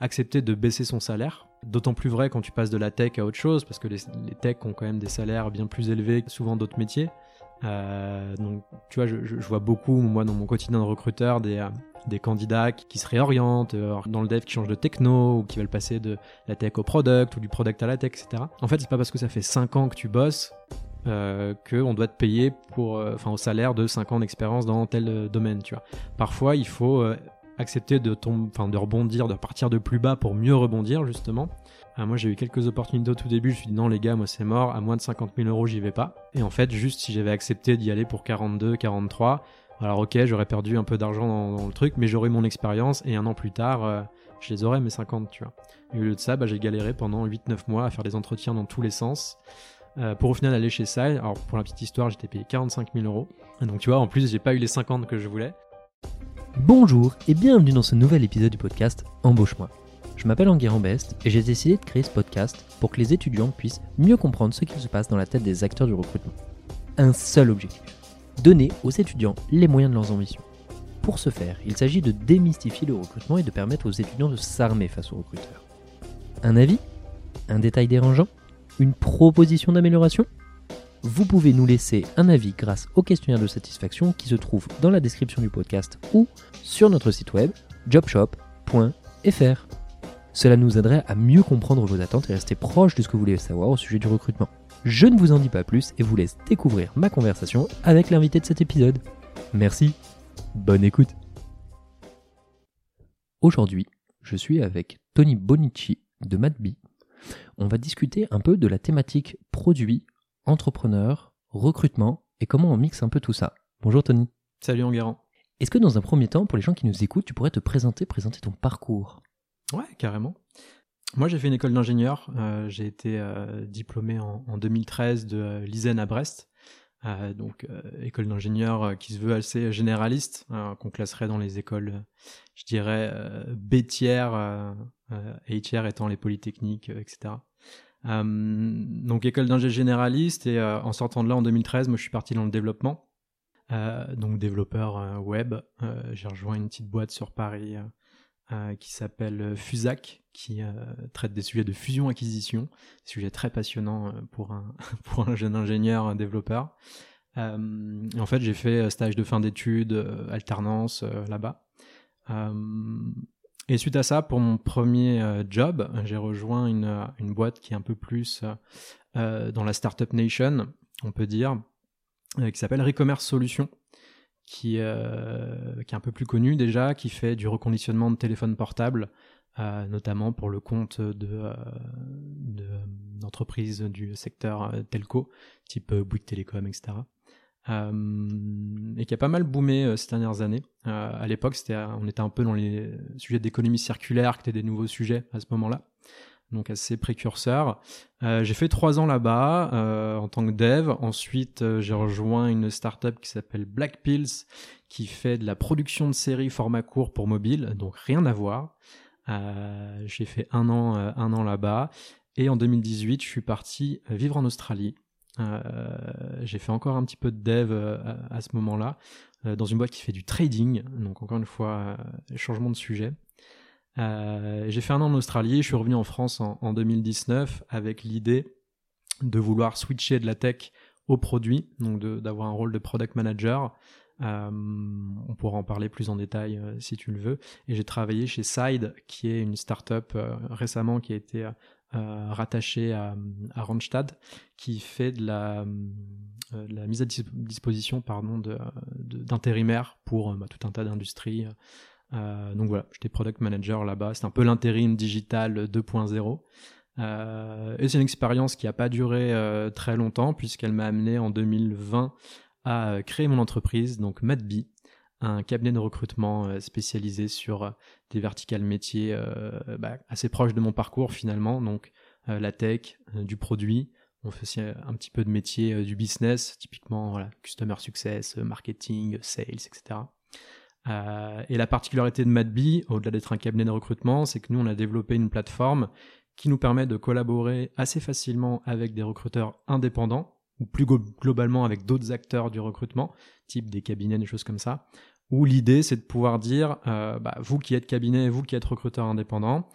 accepter de baisser son salaire. D'autant plus vrai quand tu passes de la tech à autre chose, parce que les, techs ont quand même des salaires bien plus élevés que souvent d'autres métiers. Euh, donc, tu vois, je, vois beaucoup, moi, dans mon quotidien de recruteur, des, euh, candidats qui, qui, se réorientent euh, dans le dev, qui changent de techno, ou qui veulent passer de la tech au product, ou du product à la tech, etc. En fait, c'est pas parce que ça fait 5 ans que tu bosses euh, qu'on doit te payer pour, enfin, au salaire de 5 ans d'expérience dans tel domaine, tu vois. Parfois, il faut accepter de, tomber, de rebondir, de partir de plus bas pour mieux rebondir, justement. Ah, moi, j'ai eu quelques opportunités au tout début. Je me suis dit non, les gars, moi, c'est mort. À moins de 50 000 euros, j'y vais pas. Et en fait, juste si j'avais accepté d'y aller pour 42, 43, alors ok, j'aurais perdu un peu d'argent dans, le truc, mais j'aurais mon expérience et un an plus tard, euh, je les aurais mes 50, tu vois. Et au lieu de ça, bah, j'ai galéré pendant 8-9 mois à faire des entretiens dans tous les sens. Euh, pour au final aller chez Side. Alors pour la petite histoire, j'étais payé 45 000 euros. donc tu vois, en plus, j'ai pas eu les 50 que je voulais. Bonjour et bienvenue dans ce nouvel épisode du podcast Embauche-moi. Je m'appelle Enguerrand Best et j'ai décidé de créer ce podcast pour que les étudiants puissent mieux comprendre ce qui se passe dans la tête des acteurs du recrutement. Un seul objectif donner aux étudiants les moyens de leurs ambitions. Pour ce faire, il s'agit de démystifier le recrutement et de permettre aux étudiants de s'armer face aux recruteurs. Un avis? Un détail dérangeant? Une proposition d'amélioration? Vous pouvez nous laisser un avis grâce au questionnaire de satisfaction qui se trouve dans la description du podcast ou sur notre site web jobshop.fr. Cela nous aiderait à mieux comprendre vos attentes et rester proche de ce que vous voulez savoir au sujet du recrutement. Je ne vous en dis pas plus et vous laisse découvrir ma conversation avec l'invité de cet épisode. Merci, bonne écoute. Aujourd'hui, je suis avec Tony Bonici de MadBee. On va discuter un peu de la thématique produit, entrepreneur, recrutement et comment on mixe un peu tout ça. Bonjour Tony. Salut Enguerrand. Est-ce que dans un premier temps, pour les gens qui nous écoutent, tu pourrais te présenter, présenter ton parcours? Ouais, carrément. Moi, j'ai fait une école d'ingénieur. Euh, j'ai été euh, diplômé en, en, 2013 de euh, l'ISEN à Brest. Euh, donc, école d'ingénieur qui se veut assez généraliste, qu'on classerait dans les écoles, je dirais, B tiers, A tiers étant les polytechniques, etc. donc, école d'ingénieur généraliste. Et en sortant de là, en 2013, moi, je suis parti dans le développement. donc, développeur web. j'ai rejoint une petite boîte sur Paris euh, qui s'appelle euh, Fusac, qui euh, traite des sujets de fusion-acquisition, sujet très passionnant pour un, pour un jeune ingénieur, un développeur. en fait, j'ai fait stage de fin d'études, alternance là-bas. Et suite à ça, pour mon premier job, j'ai rejoint une, une, boîte qui est un peu plus dans la startup nation, on peut dire, qui s'appelle Recommerce Solutions qui, euh, qui est un peu plus connu déjà, qui fait du reconditionnement de téléphones portables, euh, notamment pour le compte de, euh, d'entreprises du secteur euh, telco, type euh, Bouygues Télécom, etc. et qui a pas mal boomé ces dernières années. à l'époque, c'était, on était un peu dans les sujets d'économie circulaire, qui étaient des nouveaux sujets à ce moment-là donc assez précurseur. Euh, j'ai fait trois ans là-bas euh, en tant que dev. Ensuite, euh, j'ai rejoint une startup qui s'appelle Black Pills, qui fait de la production de séries format court pour mobile, donc rien à voir. Euh, j'ai fait un an, euh, un an là-bas, et en 2018, je suis parti vivre en Australie. J'ai fait encore un petit peu de dev à, à, ce moment-là, dans une boîte qui fait du trading, donc encore une fois, changement de sujet. Euh, j'ai fait un an en Australie, je suis revenu en France en, en 2019 avec l'idée de vouloir switcher de la tech au produit, donc d'avoir un rôle de product manager. Euh, on pourra en parler plus en détail euh, si tu le veux. Et j'ai travaillé chez Side, qui est une startup euh, récemment qui a été euh, rattachée à, à, Randstad, qui fait de la, la mise à disposition pardon, d'intérimaires pour bah, tout un tas d'industries euh, donc voilà, j'étais product manager là-bas. C'est un peu l'intérim digital 2.0. Euh, et c'est une expérience qui n'a pas duré euh, très longtemps puisqu'elle m'a amené en 2020 à créer mon entreprise, donc MadBee, un cabinet de recrutement euh, spécialisé sur euh, des verticales métiers bah, assez proches de mon parcours finalement, donc la tech, du produit. On fait aussi un petit peu de métier du business, typiquement voilà, customer success, marketing, sales, etc. Euh, et la particularité de MadBee, au-delà d'être un cabinet de recrutement, c'est que nous, on a développé une plateforme qui nous permet de collaborer assez facilement avec des recruteurs indépendants, ou plus globalement avec d'autres acteurs du recrutement, type des cabinets, des choses comme ça, où l'idée c'est de pouvoir dire, bah, vous qui êtes cabinet, vous qui êtes recruteur indépendant,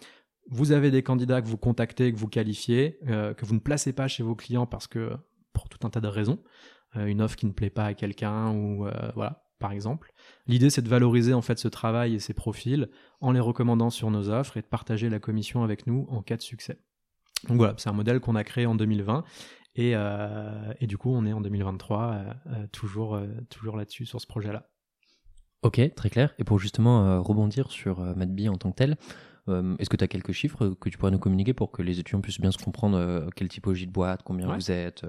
vous avez des candidats que vous contactez, que vous qualifiez, que vous ne placez pas chez vos clients parce que pour tout un tas de raisons, une offre qui ne plaît pas à quelqu'un ou voilà, par exemple. L'idée, c'est de valoriser en fait ce travail et ces profils en les recommandant sur nos offres et de partager la commission avec nous en cas de succès. Donc voilà, c'est un modèle qu'on a créé en 2020 et, euh, du coup, on est en 2023 euh, euh, toujours, toujours là-dessus sur ce projet-là. Ok, très clair. Et pour justement rebondir sur MadBee en tant que tel, est-ce que tu as quelques chiffres que tu pourrais nous communiquer pour que les étudiants puissent bien se comprendre quelle typologie de boîte, combien vous êtes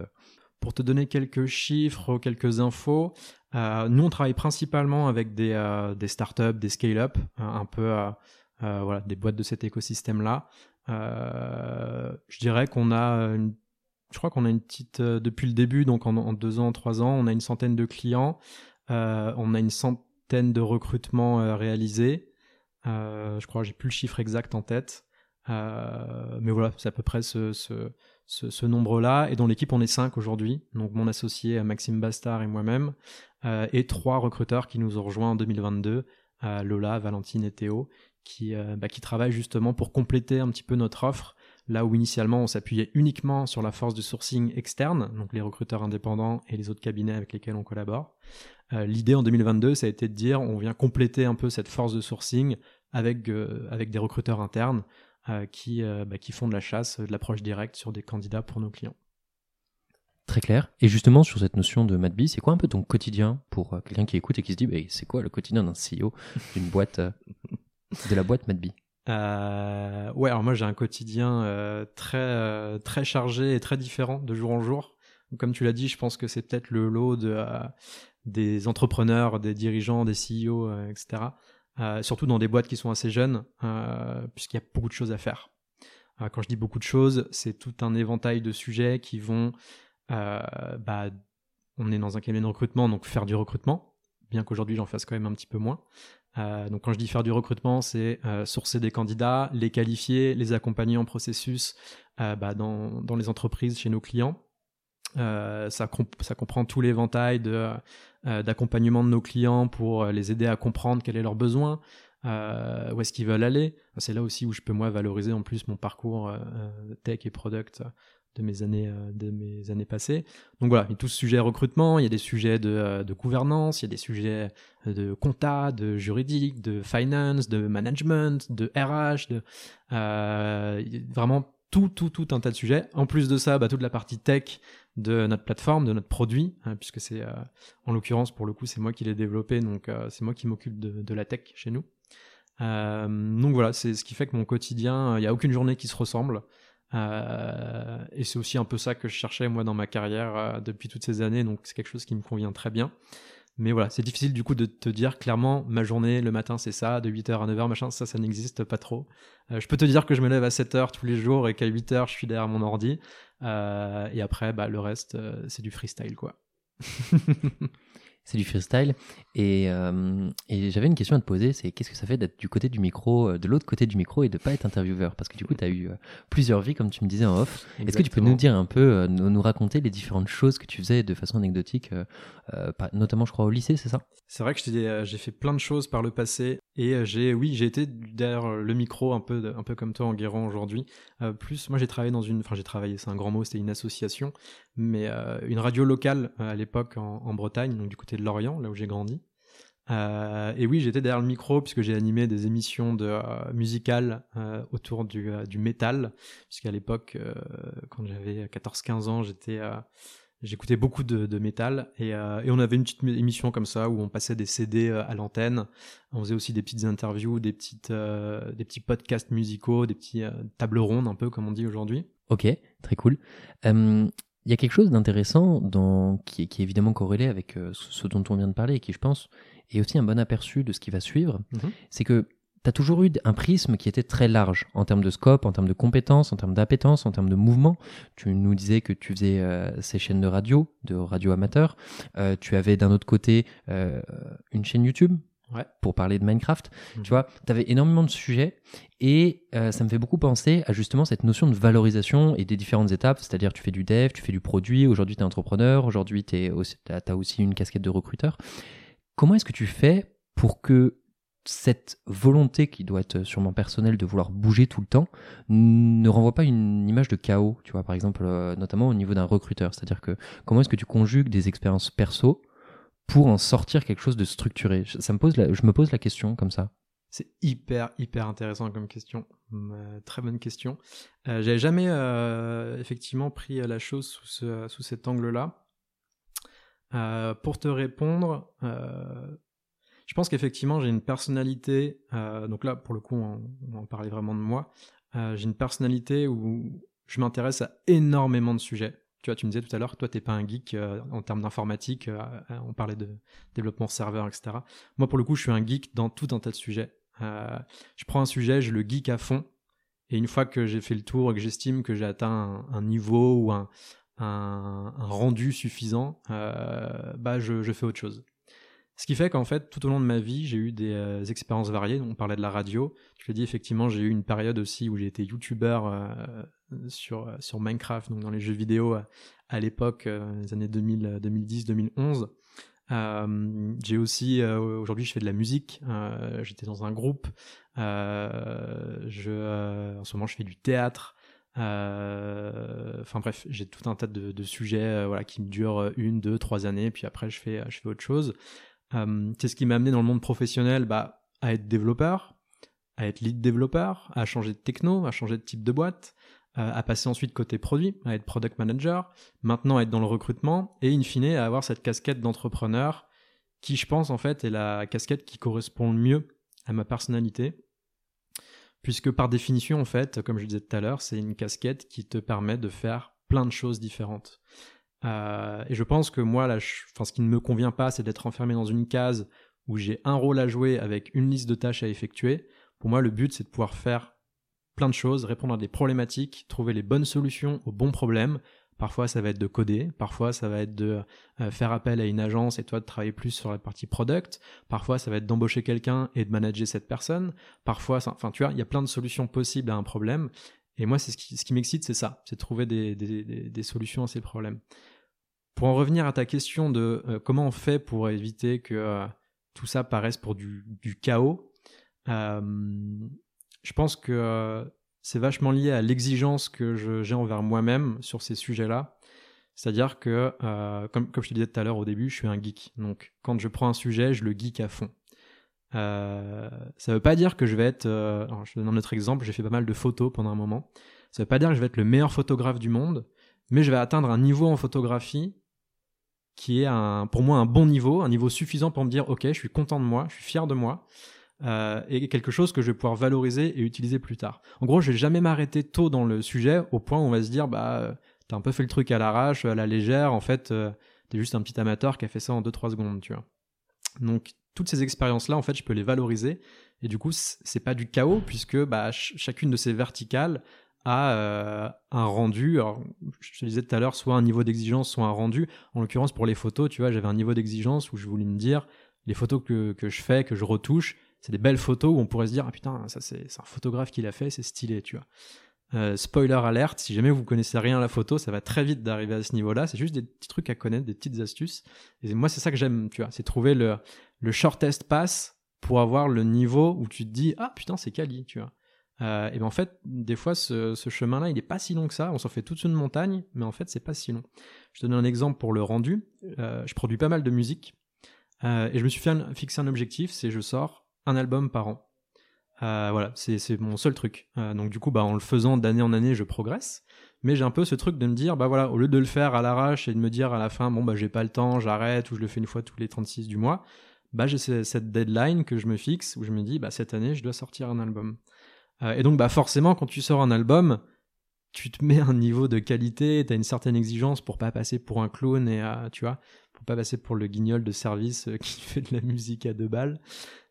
pour te donner quelques chiffres, quelques infos, euh, nous on travaille principalement avec des, euh, des startups, des scale-up, un peu euh, voilà, des boîtes de cet écosystème-là. je dirais qu'on a une, je crois qu'on a une petite depuis le début, donc en, deux ans, trois ans, on a une centaine de clients, on a une centaine de recrutements réalisés. je crois, j'ai plus le chiffre exact en tête. mais voilà, c'est à peu près ce, nombre-là. Et dans l'équipe, on est cinq aujourd'hui. Donc mon associé Maxime Bastard et moi-même. Euh, et trois recruteurs qui nous ont rejoints en 2022. Euh, Lola, Valentine et Théo. Euh, bah, qui travaillent justement pour compléter un petit peu notre offre. Là où initialement on s'appuyait uniquement sur la force de sourcing externe, donc les recruteurs indépendants et les autres cabinets avec lesquels on collabore. L'idée en 2022, ça a été de dire on vient compléter un peu cette force de sourcing avec, avec des recruteurs internes euh, qui, euh, bah, qui font de la chasse, de l'approche directe sur des candidats pour nos clients. Très clair. Et justement, sur cette notion de MadBee, c'est quoi un peu ton quotidien pour euh, quelqu'un qui écoute et qui se dit, bah, c'est quoi le quotidien d'un CEO d'une boîte, de la boîte MadBee euh, ouais, alors moi j'ai un quotidien très très chargé et très différent de jour en jour. Comme tu l'as dit, je pense que c'est peut-être le lot de, des entrepreneurs, des dirigeants, des CEO, etc. Euh, surtout dans des boîtes qui sont assez jeunes, euh, puisqu'il y a beaucoup de choses à faire. Euh, quand je dis beaucoup de choses, c'est tout un éventail de sujets qui vont, bah, on est dans un cabinet de recrutement, donc faire du recrutement, bien qu'aujourd'hui j'en fasse quand même un petit peu moins. Donc quand je dis faire du recrutement, c'est sourcer des candidats, les qualifier, les accompagner en processus bah, dans, dans, les entreprises chez nos clients. ça, comprend tout l'éventail euh, d'accompagnement de nos clients pour euh, les aider à comprendre quels sont leurs besoins, euh, où est-ce qu'ils veulent aller. C'est là aussi où je peux moi valoriser en plus mon parcours tech et product de mes années de mes années passées. Donc voilà, il y a tout ce sujet recrutement, il y a des sujets de, de gouvernance, il y a des sujets de compta, de juridique, de finance, de management, de RH, de vraiment tout, tout, tout un tas de sujets. En plus de ça, bah, toute la partie tech de notre plateforme, de notre produit, hein, puisque c'est, euh, en l'occurrence, pour le coup, c'est moi qui l'ai développé, donc euh, c'est moi qui m'occupe de, de, la tech chez nous. Euh, donc voilà, c'est ce qui fait que mon quotidien, il n'y a aucune journée qui se ressemble. Et c'est aussi un peu ça que je cherchais moi dans ma carrière depuis toutes ces années, donc c'est quelque chose qui me convient très bien. Mais voilà, c'est difficile du coup de te dire clairement ma journée le matin c'est ça, de 8h à 9h, machin, ça ça n'existe pas trop. Euh, je peux te dire que je me lève à 7h tous les jours et qu'à 8h je suis derrière mon ordi. Euh, et après, bah, le reste, euh, c'est du freestyle quoi. c'est du freestyle. Et, euh, et j'avais une question à te poser, c'est qu'est-ce que ça fait d'être du côté du micro, euh, de l'autre côté du micro et de pas être intervieweur? Parce que du coup, tu as eu euh, plusieurs vies, comme tu me disais en off. Est-ce que tu peux nous dire un peu, nous, raconter les différentes choses que tu faisais de façon anecdotique, notamment, je crois, au lycée, c'est ça? C'est vrai que j'ai fait plein de choses par le passé et j'ai, oui, j'ai été derrière le micro un peu, un peu comme toi en Guérant aujourd'hui. plus, moi, j'ai travaillé dans une, enfin, j'ai travaillé, c'est un grand mot, c'était une association, mais une radio locale à l'époque en, Bretagne, donc du côté de Lorient, là où j'ai grandi. Euh, et oui, j'étais derrière le micro puisque j'ai animé des émissions de euh, musicales euh, autour du, du métal, puisqu'à l'époque, quand j'avais 14-15 ans, j'étais j'écoutais beaucoup de, de métal et, et, on avait une petite émission comme ça où on passait des CD à l'antenne. On faisait aussi des petites interviews, des petites des petits podcasts musicaux, des petits tables rondes un peu comme on dit aujourd'hui. Ok, très cool. Il y a quelque chose d'intéressant dans, qui, est, qui est évidemment corrélé avec ce dont on vient de parler et qui, je pense, et aussi un bon aperçu de ce qui va suivre, mhm. c'est que tu as toujours eu un prisme qui était très large en termes de scope, en termes de compétences, en termes d'appétence, en termes de mouvement. Tu nous disais que tu faisais euh, ces chaînes de radio, de radio amateur. Euh, tu avais d'un autre côté euh, une chaîne YouTube pour parler de Minecraft. Mhm. Tu vois, tu avais énormément de sujets et ça me fait beaucoup penser à justement cette notion de valorisation et des différentes étapes. C'est-à-dire, tu fais du dev, tu fais du produit, aujourd'hui tu es entrepreneur, aujourd'hui tu as aussi une casquette de recruteur. Comment est-ce que tu fais pour que cette volonté qui doit être sûrement personnelle de vouloir bouger tout le temps ne renvoie pas une image de chaos, tu vois, par exemple, euh, notamment au niveau d'un recruteur? C'est-à-dire que comment est-ce que tu conjugues des expériences perso pour en sortir quelque chose de structuré Ça me pose je me pose la question comme ça. C'est hyper, hyper intéressant comme question. Euh, très bonne question. Euh, J'avais jamais euh, effectivement pris la chose sous, sous cet angle-là. Euh, pour te répondre, je pense qu'effectivement j'ai une personnalité. donc là, pour le coup, on, on parlait vraiment de moi. j'ai une personnalité où je m'intéresse à énormément de sujets. Tu vois, tu me disais tout à l'heure que toi, t'es pas un geek en termes d'informatique. on parlait de développement serveur, etc. Moi, pour le coup, je suis un geek dans tout un tas de sujets. Euh, je prends un sujet, je le geek à fond, et une fois que j'ai fait le tour et que j'estime que j'ai atteint un, niveau ou un, rendu suffisant, euh, bah je, je, fais autre chose. Ce qui fait qu'en fait, tout au long de ma vie, j'ai eu des euh, expériences variées. On parlait de la radio. Je l'ai dit, effectivement, j'ai eu une période aussi où j'ai été youtubeur euh, sur, sur Minecraft, donc dans les jeux vidéo à, l'époque, les années 2000, 2010, 2011. Euh, j'ai aussi euh, aujourd'hui je fais de la musique. Euh, j'étais dans un groupe. je en ce moment je fais du théâtre. Enfin bref, j'ai tout un tas de, de sujets voilà qui me durent une, deux, trois années. Puis après je fais je fais autre chose. c'est ce qui m'a amené dans le monde professionnel? Bah, à être développeur, à être lead développeur, à changer de techno, à changer de type de boîte, euh, à passer ensuite côté produit, à être product manager, maintenant à être dans le recrutement, et in fine à avoir cette casquette d'entrepreneur qui, je pense, en fait, est la casquette qui correspond le mieux à ma personnalité. Puisque par définition, en fait, comme je disais tout à l'heure, c'est une casquette qui te permet de faire plein de choses différentes. Euh, et je pense que moi, là, ce qui ne me convient pas, c'est d'être enfermé dans une case où j'ai un rôle à jouer avec une liste de tâches à effectuer. Pour moi, le but, c'est de pouvoir faire plein de choses, répondre à des problématiques, trouver les bonnes solutions aux bons problèmes. Parfois, ça va être de coder, parfois, ça va être de euh, faire appel à une agence et toi de travailler plus sur la partie product. Parfois, ça va être d'embaucher quelqu'un et de manager cette personne. Parfois, enfin, tu vois, il y a plein de solutions possibles à un problème. Et moi, c'est ce qui, m'excite, c'est ça, c'est trouver des, solutions à ces problèmes. Pour en revenir à ta question de euh, comment on fait pour éviter que euh, tout ça paraisse pour du chaos, je pense que euh, c'est vachement lié à l'exigence que j'ai envers moi-même sur ces sujets-là. C'est-à-dire que, euh, comme, je te disais tout à l'heure au début, je suis un geek. Donc, quand je prends un sujet, je le geek à fond. Euh, ça ne veut pas dire que je vais être. je te donne un autre exemple. J'ai fait pas mal de photos pendant un moment. Ça ne veut pas dire que je vais être le meilleur photographe du monde, mais je vais atteindre un niveau en photographie qui est pour moi un bon niveau, un niveau suffisant pour me dire ok, je suis content de moi, je suis fier de moi. Euh, et quelque chose que je vais pouvoir valoriser et utiliser plus tard. En gros, je vais jamais m'arrêter tôt dans le sujet au point où on va se dire bah t'as un peu fait le truc à l'arrache, à la légère, en fait euh, t'es juste un petit amateur qui a fait ça en 2-3 secondes, tu vois. Donc toutes ces expériences là en fait je peux les valoriser et du coup c'est pas du chaos puisque bah chacune de ces verticales a euh, un rendu. Je te disais tout à l'heure, soit un niveau d'exigence, soit un rendu. En l'occurrence, pour les photos, tu vois, j'avais un niveau d'exigence où je voulais me dire, les photos que je fais, que je retouche, c'est des belles photos où on pourrait se dire ah putain ça c'est un photographe qui l'a fait c'est stylé tu vois. Euh, spoiler alerte si jamais vous connaissez rien à la photo ça va très vite d'arriver à ce niveau là c'est juste des petits trucs à connaître des petites astuces. Et moi c'est ça que j'aime tu vois c'est trouver le le shortest pass pour avoir le niveau où tu te dis ah putain c'est quali tu vois. Euh, et ben en fait des fois ce, chemin là il est pas si long que ça. On s'en fait toute une montagne mais en fait c'est pas si long. Je te donne un exemple pour le rendu. Euh, je produis pas mal de musique. Et je me suis fait fixé un objectif c'est je sors un album par an. Euh, voilà, c'est mon seul truc. Euh, donc du coup, bah, en le faisant d'année en année, je progresse. Mais j'ai un peu ce truc de me dire, bah voilà, au lieu de le faire à l'arrache et de me dire à la fin, bon bah j'ai pas le temps, j'arrête, ou je le fais une fois tous les 36 du mois, bah j'ai cette deadline que je me fixe où je me dis, bah cette année, je dois sortir un album. Euh, et donc bah forcément, quand tu sors un album, tu te mets un niveau de qualité, tu as une certaine exigence pour pas passer pour un clown et tu vois, pas passer pour le guignol de service qui fait de la musique à deux balles.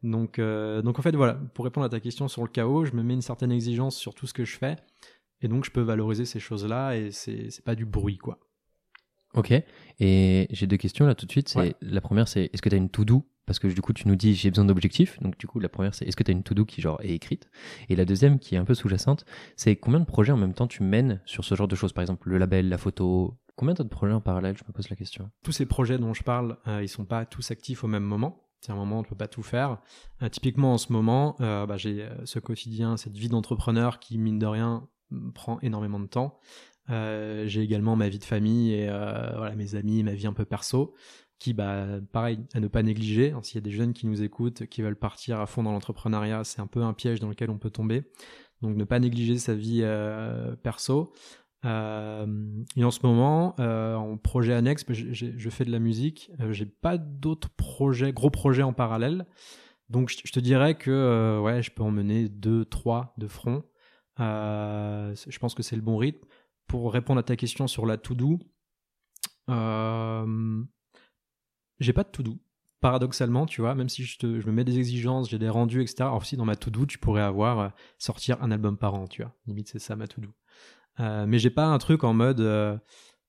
Donc, euh, donc en fait, voilà, pour répondre à ta question sur le chaos, je me mets une certaine exigence sur tout ce que je fais, et donc je peux valoriser ces choses-là, et c'est pas du bruit, quoi. Ok, et j'ai deux questions là tout de suite. C'est La première, c'est est-ce que tu as une to-do? Parce que du coup, tu nous dis j'ai besoin d'objectifs. Donc du coup, la première, c'est est-ce que tu as une to-do qui genre est écrite? Et la deuxième, qui est un peu sous-jacente, c'est combien de projets en même temps tu mènes sur ce genre de choses? Par exemple, le label, la photo. Combien d'autres projets en parallèle Je me pose la question. Tous ces projets dont je parle, euh, ils sont pas tous actifs au même moment. C'est un moment où on ne peut pas tout faire. typiquement en ce moment, bah, j'ai ce quotidien, cette vie d'entrepreneur qui, mine de rien, prend énormément de temps. j'ai également ma vie de famille et voilà, mes amis, ma vie un peu perso qui, bah, pareil, à ne pas négliger. S'il y a des jeunes qui nous écoutent, qui veulent partir à fond dans l'entrepreneuriat, c'est un peu un piège dans lequel on peut tomber. Donc, ne pas négliger sa vie euh, perso. Euh, et en ce moment, euh, en projet annexe, bah, je fais de la musique. j'ai pas d'autres projets, gros projets en parallèle. Donc, je, te dirais que ouais, je peux en mener deux, trois de front. je pense que c'est le bon rythme. Pour répondre à ta question sur la to-do, j'ai pas de to-do. Paradoxalement, tu vois, même si je, me mets des exigences, j'ai des rendus, etc. Alors aussi, dans ma to-do, tu pourrais avoir euh, sortir un album par an, tu vois. Limite, c'est ça ma to-do. Euh, mais j'ai pas un truc en mode, euh,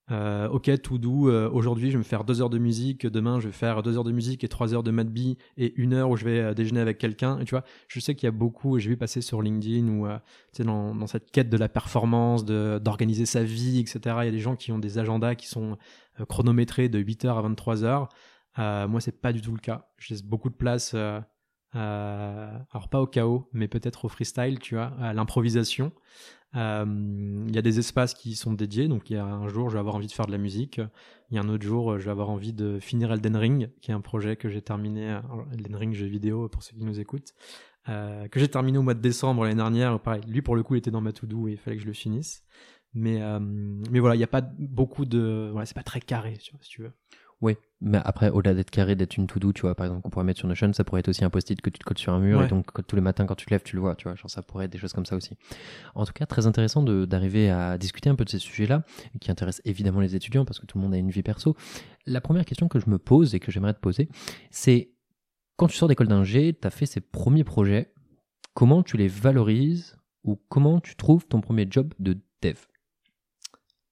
euh, ok, to do, euh, aujourd'hui je vais me faire deux heures de musique, demain je vais faire deux heures de musique et trois heures de Madby et une heure où je vais déjeuner avec quelqu'un. Et tu vois, je sais qu'il y a beaucoup, j'ai vu passer sur LinkedIn ou dans, dans, cette quête de la performance, d'organiser sa vie, etc. Il y a des gens qui ont des agendas qui sont chronométrés de 8h à 23h. Euh, moi, c'est pas du tout le cas. Je laisse beaucoup de place, alors pas au chaos, mais peut-être au freestyle, tu vois, à l'improvisation. Il y a des espaces qui sont dédiés. Donc, il y a un jour, je vais avoir envie de faire de la musique. Il y a un autre jour, je vais avoir envie de finir Elden Ring, qui est un projet que j'ai terminé. Elden Ring, jeu vidéo, pour ceux qui nous écoutent. que j'ai terminé au mois de décembre l'année dernière. Pareil, lui pour le coup il était dans ma to-do et il fallait que je le finisse. Mais, mais voilà, il n'y a pas beaucoup de. Voilà, c'est pas très carré, si tu veux. Oui, mais après, au-delà d'être carré, d'être une to-do, tu vois, par exemple, qu'on pourrait mettre sur Notion, ça pourrait être aussi un post-it que tu te colles sur un mur, et donc tous les matins, quand tu te lèves, tu le vois, tu vois, genre ça pourrait être des choses comme ça aussi. En tout cas, très intéressant d'arriver à discuter un peu de ces sujets-là, qui intéressent évidemment les étudiants, parce que tout le monde a une vie perso. La première question que je me pose et que j'aimerais te poser, c'est quand tu sors d'école d'ingé, tu as fait ces premiers projets, comment tu les valorises ou comment tu trouves ton premier job de dev?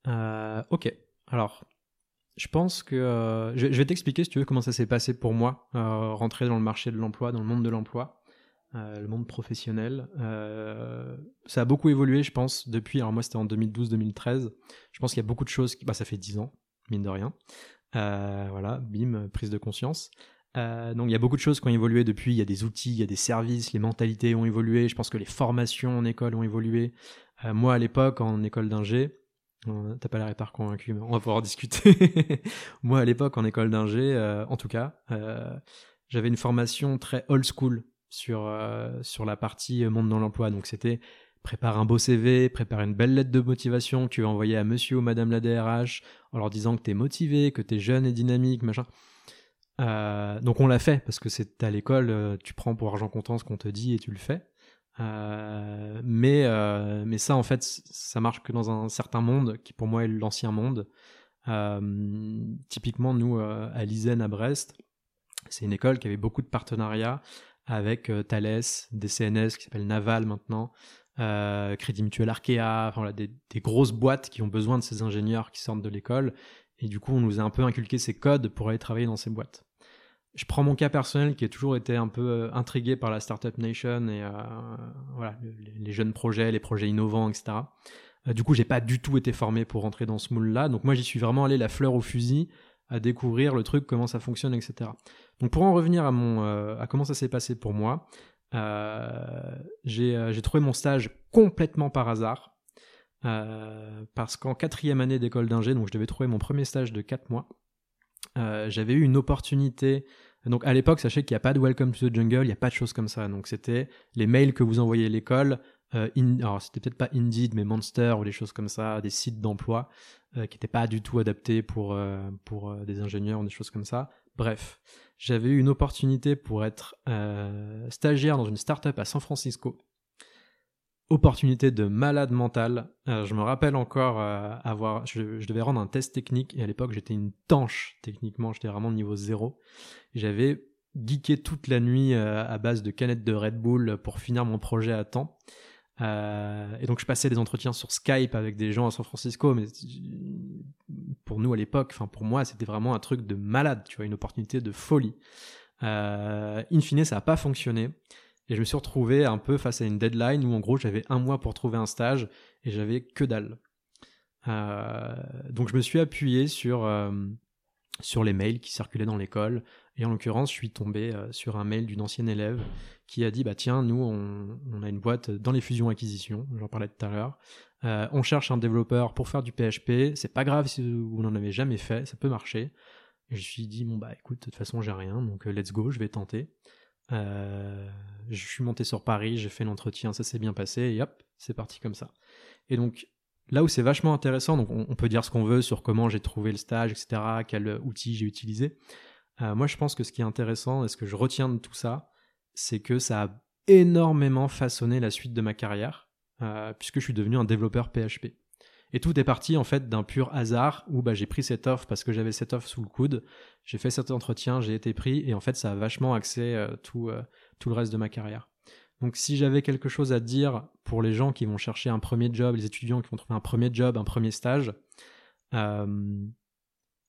Euh, Ok, alors je pense que euh, je, vais t'expliquer si tu veux comment ça s'est passé pour moi, euh, rentrer dans le marché de l'emploi, dans le monde de l'emploi, euh, le monde professionnel. ça a beaucoup évolué, je pense, depuis. Alors moi, c'était en 2012-2013. Je pense qu'il y a beaucoup de choses. Qui, bah, ça fait 10 ans, mine de rien. voilà, bim, prise de conscience. donc il y a beaucoup de choses qui ont évolué depuis. Il y a des outils, il y a des services, les mentalités ont évolué. Je pense que les formations en école ont évolué. moi, à l'époque, en école d'ingé, T'as pas l'air hyper convaincu, mais on va pouvoir discuter. Moi, à l'époque, en école d'ingé, euh, en tout cas, euh, j'avais une formation très old school sur, euh, sur la partie monde dans l'emploi. Donc, c'était prépare un beau CV, prépare une belle lettre de motivation que tu vas envoyer à monsieur ou madame la DRH en leur disant que tu es motivé, que tu es jeune et dynamique, machin. donc, on l'a fait parce que c'est à l'école, tu prends pour argent comptant ce qu'on te dit et tu le fais. Euh, mais, euh, mais ça, en fait, ça marche que dans un certain monde qui, pour moi, est l'ancien monde. Euh, typiquement, nous, à Lizen, à Brest, c'est une école qui avait beaucoup de partenariats avec Thales, des CNS qui s'appelle Naval maintenant, Crédit Mutuel Arkea, enfin, des, des, grosses boîtes qui ont besoin de ces ingénieurs qui sortent de l'école. Et du coup, on nous a un peu inculqué ces codes pour aller travailler dans ces boîtes je prends mon cas personnel qui a toujours été un peu euh, intrigué par la Startup Nation et euh, voilà, les, jeunes projets, les projets innovants, etc. Euh, du coup, j'ai pas du tout été formé pour rentrer dans ce moule-là. Donc moi, j'y suis vraiment allé la fleur au fusil à découvrir le truc, comment ça fonctionne, etc. Donc pour en revenir à, mon, à comment ça s'est passé pour moi, j'ai trouvé mon stage complètement par hasard. parce qu'en quatrième année d'école d'ingé, donc je devais trouver mon premier stage de 4 mois, j'avais eu une opportunité donc à l'époque, sachez qu'il n'y a pas de Welcome to the Jungle, il n'y a pas de choses comme ça. Donc c'était les mails que vous envoyez à l'école. Euh, alors c'était peut-être pas Indeed, mais Monster ou des choses comme ça, des sites d'emploi euh, qui n'étaient pas du tout adaptés pour, euh, pour euh, des ingénieurs ou des choses comme ça. Bref, j'avais eu une opportunité pour être stagiaire dans une startup à San Francisco opportunité de malade mental. Euh, je me rappelle encore euh, avoir, je, devais rendre un test technique et à l'époque j'étais une tanche techniquement, j'étais vraiment niveau zéro. J'avais geeké toute la nuit euh, à base de canettes de Red Bull pour finir mon projet à temps. et donc je passais des entretiens sur Skype avec des gens à San Francisco, mais pour nous à l'époque, enfin pour moi c'était vraiment un truc de malade, tu vois, une opportunité de folie. in fine, ça n'a pas fonctionné. Et je me suis retrouvé un peu face à une deadline où en gros j'avais un mois pour trouver un stage et j'avais que dalle. Euh, donc je me suis appuyé sur, euh, sur les mails qui circulaient dans l'école. Et en l'occurrence, je suis tombé euh, sur un mail d'une ancienne élève qui a dit bah tiens, nous on, a une boîte dans les fusions acquisitions, j'en parlais tout à l'heure. On cherche un développeur pour faire du PHP. C'est pas grave si vous n'en avez jamais fait, ça peut marcher. Et je me suis dit bon bah écoute, de toute façon j'ai rien, donc let's go, je vais tenter. Je suis monté sur Paris, j'ai fait l'entretien, ça s'est bien passé et hop, c'est parti comme ça. Et donc là où c'est vachement intéressant, donc on, peut dire ce qu'on veut sur comment j'ai trouvé le stage, etc., quel outil j'ai utilisé. Euh, moi, je pense que ce qui est intéressant et ce que je retiens de tout ça, c'est que ça a énormément façonné la suite de ma carrière, euh, puisque je suis devenu un développeur PHP. Et tout est parti en fait d'un pur hasard où bah, j'ai pris cette offre parce que j'avais cette offre sous le coude, j'ai fait cet entretien, j'ai été pris et en fait ça a vachement axé euh, tout, tout le reste de ma carrière. Donc si j'avais quelque chose à dire pour les gens qui vont chercher un premier job, les étudiants qui vont trouver un premier job, un premier stage, euh,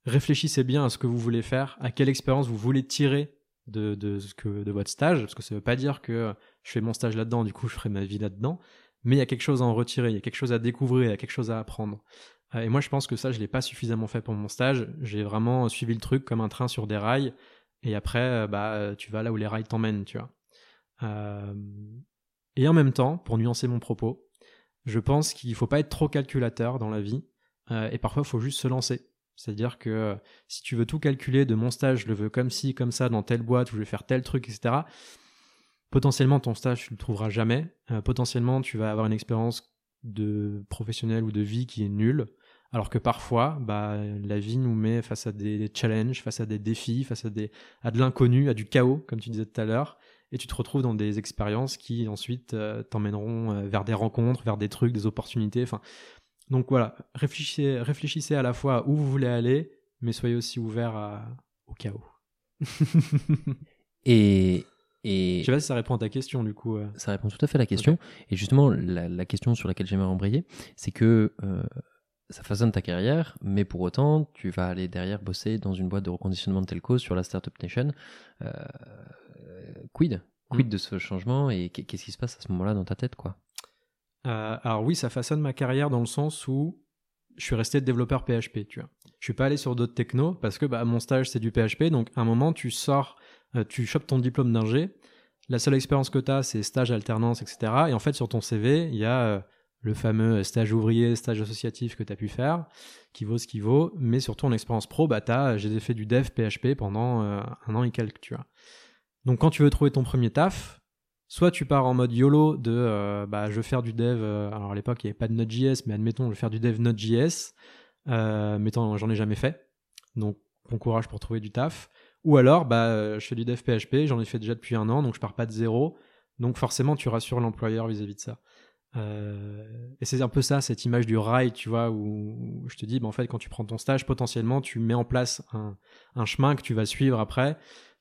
réfléchissez bien à ce que vous voulez faire, à quelle expérience vous voulez tirer de, de votre stage, parce que ça ne veut pas dire que je fais mon stage là-dedans, du coup je ferai ma vie là-dedans, mais il y a quelque chose à en retirer, il y a quelque chose à découvrir, il y a quelque chose à apprendre. Euh, et moi je pense que ça, je ne l'ai pas suffisamment fait pour mon stage, j'ai vraiment suivi le truc comme un train sur des rails, et après, euh, bah, tu vas là où les rails t'emmènent, tu vois. Euh, et en même temps, pour nuancer mon propos, je pense qu'il ne faut pas être trop calculateur dans la vie, euh, et parfois il faut juste se lancer. C'est-à-dire que euh, si tu veux tout calculer de mon stage, je le veux comme ci, comme ça, dans telle boîte, où je vais faire tel truc, etc., potentiellement ton stage, tu le trouveras jamais. potentiellement, tu vas avoir une expérience de professionnel ou de vie qui est nulle. Alors que parfois, bah, la vie nous met face à des challenges, face à des défis, face à, des, à de l'inconnu, à du chaos, comme tu disais tout à l'heure et tu te retrouves dans des expériences qui ensuite euh, t'emmèneront euh, vers des rencontres, vers des trucs, des opportunités. Enfin, donc voilà, réfléchissez, réfléchissez à la fois à où vous voulez aller, mais soyez aussi ouvert au chaos. et, et... Je sais pas si ça répond à ta question du coup. Euh. Ça répond tout à fait à la question. Et justement, la, question sur laquelle j'aimerais embrayer, c'est que ça façonne ta carrière, mais pour autant, tu vas aller derrière bosser dans une boîte de reconditionnement de telco sur la Startup Nation. Euh, quid? Quid mm. de ce changement et qu'est-ce qui se passe à ce moment-là dans ta tête quoi? Euh, Alors oui, ça façonne ma carrière dans le sens où je suis resté développeur PHP, tu vois. Je suis pas allé sur d'autres technos parce que bah, mon stage c'est du PHP, donc à un moment tu sors, euh, tu chopes ton diplôme d'ingé, la seule expérience que tu as c'est stage, alternance, etc. Et en fait sur ton CV, il y a euh, le fameux stage ouvrier, stage associatif que tu as pu faire, qui vaut ce qui vaut, mais surtout en expérience pro, bah j'ai fait du dev PHP pendant un an et quelques. Donc quand tu veux trouver ton premier taf, soit tu pars en mode YOLO de euh, bah, je veux faire du dev, euh, alors à l'époque il n'y avait pas de Node.js, mais admettons je veux faire du dev Node.js, euh, mais j'en ai jamais fait, donc bon courage pour trouver du taf. Ou alors bah, je fais du dev PHP, j'en ai fait déjà depuis un an, donc je pars pas de zéro, donc forcément tu rassures l'employeur vis-à-vis de ça. et c'est un peu ça, cette image du rail, tu vois, où, je te dis, bah, en fait, quand tu prends ton stage, potentiellement, tu mets en place un, un chemin que tu vas suivre après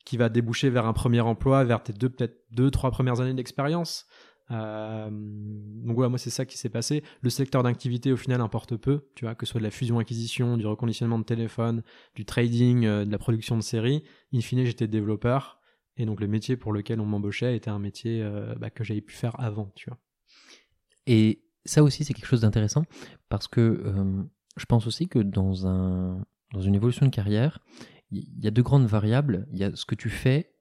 qui va déboucher vers un premier emploi, vers tes deux, peut-être deux, trois premières années d'expérience. Euh, donc voilà, moi c'est ça qui s'est passé. Le secteur d'activité au final importe peu, tu vois, que ce soit de la fusion-acquisition, du reconditionnement de téléphone, du trading, euh, de la production de séries. In fine, j'étais développeur et donc le métier pour lequel on m'embauchait était un métier euh, bah, que j'avais pu faire avant, tu vois. Et ça aussi c'est quelque chose d'intéressant parce que je pense aussi que dans un dans une évolution de carrière, il y a deux grandes variables. Il y a ce que tu fais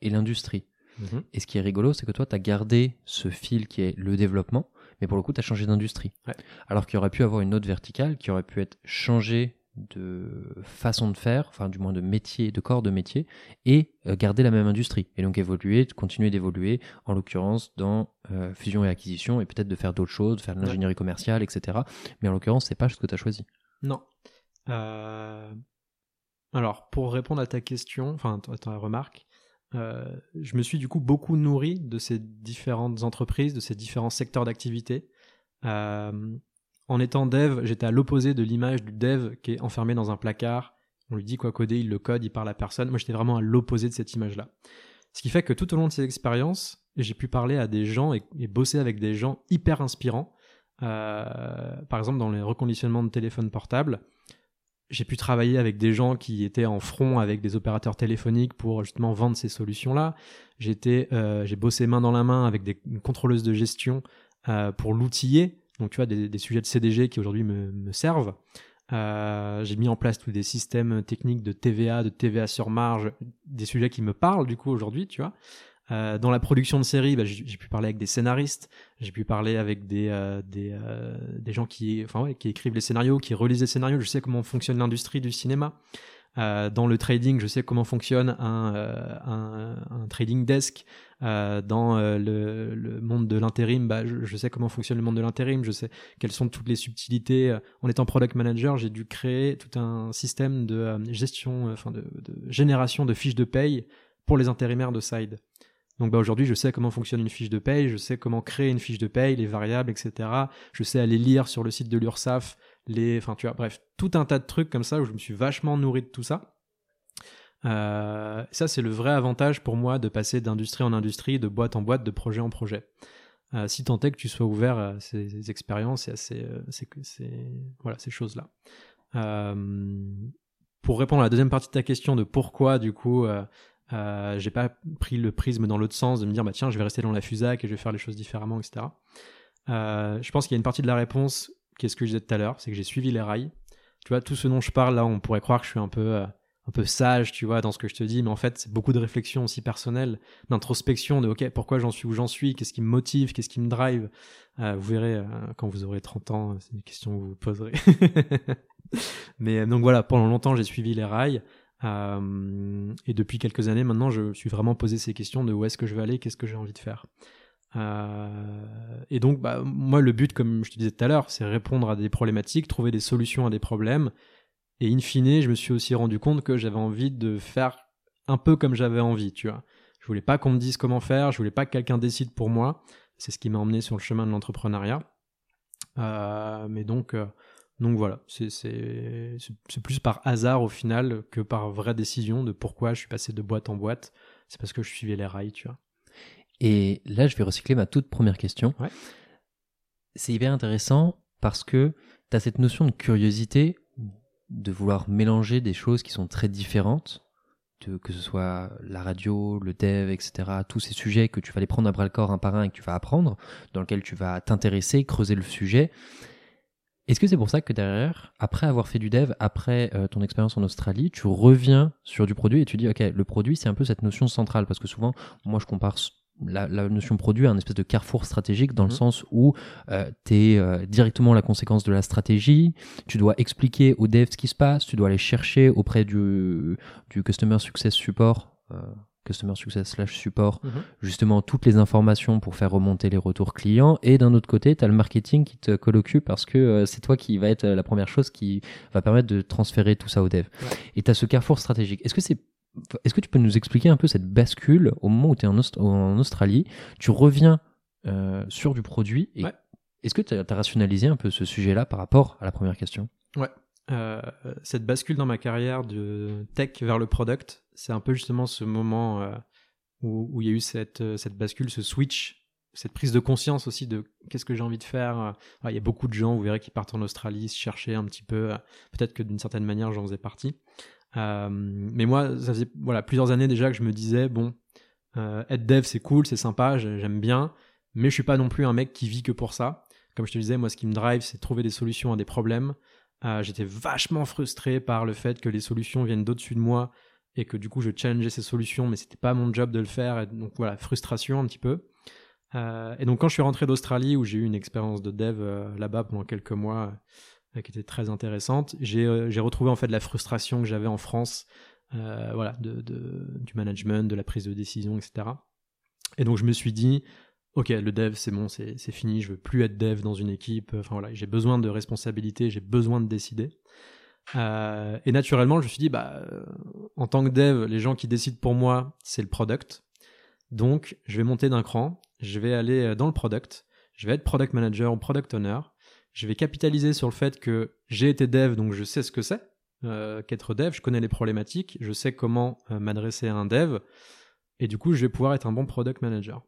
et l'industrie. Mhm. Et ce qui est rigolo, c'est que toi, tu as gardé ce fil qui est le développement, mais pour le coup, tu as changé d'industrie. Alors qu'il aurait pu avoir une autre verticale qui aurait pu être changée de façon de faire, enfin du moins de métier, de corps de métier, et euh, garder la même industrie. Et donc évoluer, continuer d'évoluer, en l'occurrence dans euh, fusion et acquisition, et peut-être de faire d'autres choses, de faire de l'ingénierie commerciale, etc. Mais en l'occurrence, c'est pas ce que tu as choisi. Non. Euh, alors, pour répondre à ta question, enfin à ta remarque, je me suis du coup beaucoup nourri de ces différentes entreprises, de ces différents secteurs d'activité. Euh, en étant dev, j'étais à l'opposé de l'image du dev qui est enfermé dans un placard. On lui dit quoi coder, il le code, il parle à personne. Moi, j'étais vraiment à l'opposé de cette image-là. Ce qui fait que tout au long de ces expériences, j'ai pu parler à des gens et, bosser avec des gens hyper inspirants. Euh, par exemple, dans les reconditionnements de téléphones portables, j'ai pu travailler avec des gens qui étaient en front avec des opérateurs téléphoniques pour justement vendre ces solutions-là. J'étais, euh, j'ai bossé main dans la main avec des contrôleuses de gestion euh, pour l'outiller. Donc tu vois des, sujets de CDG qui aujourd'hui me, servent. j'ai mis en place tous des systèmes techniques de TVA, de TVA sur marge, des sujets qui me parlent du coup aujourd'hui, tu vois. Euh, dans la production de séries, bah, j'ai pu parler avec des scénaristes, j'ai pu parler avec des euh, euh, des gens qui enfin qui écrivent les scénarios, qui relisent les scénarios. Je sais comment fonctionne l'industrie du cinéma. dans le trading, je sais comment fonctionne un, un, trading desk. dans le, monde de l'intérim, bah, je, sais comment fonctionne le monde de l'intérim. Je sais quelles sont toutes les subtilités. En étant product manager, j'ai dû créer tout un système de gestion, enfin de génération de fiches de paye pour les intérimaires de Side. Donc bah, aujourd'hui, je sais comment fonctionne une fiche de paye, je sais comment créer une fiche de paye, les variables, etc. Je sais aller lire sur le site de l'URSSAF, les, enfin tu vois, bref, tout un tas de trucs comme ça où je me suis vachement nourri de tout ça. Euh, ça, c'est le vrai avantage pour moi de passer d'industrie en industrie, de boîte en boîte, de projet en projet. Euh, si tant est que tu sois ouvert à ces, expériences et à ces, euh, voilà, ces choses-là. pour répondre à la deuxième partie de ta question de pourquoi, du coup, euh, j'ai pas pris le prisme dans l'autre sens de me dire bah tiens je vais rester dans la fusac et je vais faire les choses différemment etc. Euh, je pense qu'il y a une partie de la réponse qui est ce que je disais tout à l'heure, c'est que j'ai suivi les rails. Tu vois tout ce dont je parle là, on pourrait croire que je suis un peu euh, un peu sage, tu vois, dans ce que je te dis, mais en fait c'est beaucoup de réflexion aussi personnelle, d'introspection de ok pourquoi j'en suis où j'en suis, qu'est-ce qui me motive, qu'est-ce qui me drive. Euh, vous verrez quand vous aurez 30 ans, c'est une question que vous vous poserez. mais donc voilà, pendant longtemps j'ai suivi les rails. Euh, et depuis quelques années maintenant, je suis vraiment posé ces questions de où est-ce que je vais aller, qu'est-ce que j'ai envie de faire. Euh, et donc, bah, moi, le but, comme je te disais tout à l'heure, c'est répondre à des problématiques, trouver des solutions à des problèmes. Et in fine, je me suis aussi rendu compte que j'avais envie de faire un peu comme j'avais envie, tu vois. Je voulais pas qu'on me dise comment faire, je voulais pas que quelqu'un décide pour moi. C'est ce qui m'a emmené sur le chemin de l'entrepreneuriat. Euh, mais donc, donc voilà, c'est plus par hasard au final que par vraie décision de pourquoi je suis passé de boîte en boîte. C'est parce que je suivais les rails, tu vois. Et là, je vais recycler ma toute première question. C'est hyper intéressant parce que tu as cette notion de curiosité, de vouloir mélanger des choses qui sont très différentes, de, que ce soit la radio, le dev, etc., tous ces sujets que tu vas les prendre à bras le corps un par un et que tu vas apprendre, dans lesquels tu vas t'intéresser, creuser le sujet. Est-ce que c'est pour ça que derrière, après avoir fait du dev, après euh, ton expérience en Australie, tu reviens sur du produit et tu dis, OK, le produit, c'est un peu cette notion centrale. Parce que souvent, moi, je compare la, notion produit à un espèce de carrefour stratégique dans le mmh. sens où euh, tu es euh, directement la conséquence de la stratégie, tu dois expliquer aux devs ce qui se passe, tu dois aller chercher auprès du, du Customer Success Support, Customer Success slash support, mhm. justement toutes les informations pour faire remonter les retours clients. Et d'un autre côté, tu as le marketing qui te colle parce que euh, c'est toi qui va être la première chose qui va permettre de transférer tout ça au dev. Et tu as ce carrefour stratégique. Est-ce que c'est est-ce que tu peux nous expliquer un peu cette bascule au moment où tu es en, en, Australie? Tu reviens euh, sur du produit. Et Est-ce que tu as, rationalisé un peu ce sujet-là par rapport à la première question? Ouais. Euh, cette bascule dans ma carrière de tech vers le product, c'est un peu justement ce moment euh, où, il y a eu cette, euh, cette bascule, ce switch, cette prise de conscience aussi de qu'est-ce que j'ai envie de faire. il y a beaucoup de gens, vous verrez, qui partent en Australie, se chercher un petit peu. Peut-être que d'une certaine manière, j'en faisais partie. mais moi, ça faisait voilà, plusieurs années déjà que je me disais, bon, être dev, c'est cool, c'est sympa, j'aime bien, mais je suis pas non plus un mec qui vit que pour ça. Comme je te disais, moi, ce qui me drive, c'est trouver des solutions à des problèmes. Euh, j'étais vachement frustré par le fait que les solutions viennent d'au-dessus de moi et que du coup je challengeais ces solutions, mais c'était pas mon job de le faire. Et donc voilà, frustration un petit peu. Euh, et donc quand je suis rentré d'Australie où j'ai eu une expérience de dev euh, là-bas pendant quelques mois qui était très intéressante, j'ai retrouvé en fait la frustration que j'avais en France, voilà, du management, de la prise de décision, etc. Et donc je me suis dit, ok, le dev, c'est bon, c'est fini, je veux plus être dev dans une équipe. Enfin voilà, j'ai besoin de responsabilité, j'ai besoin de décider. Euh, et naturellement, je me suis dit, bah, euh, en tant que dev, les gens qui décident pour moi, c'est le product. Donc, je vais monter d'un cran, je vais aller euh, dans le product, je vais être product manager ou product owner. Je vais capitaliser sur le fait que j'ai été dev, donc je sais ce que c'est qu'être dev, je connais les problématiques, je sais comment m'adresser à un dev, et du coup, je vais pouvoir être un bon product manager.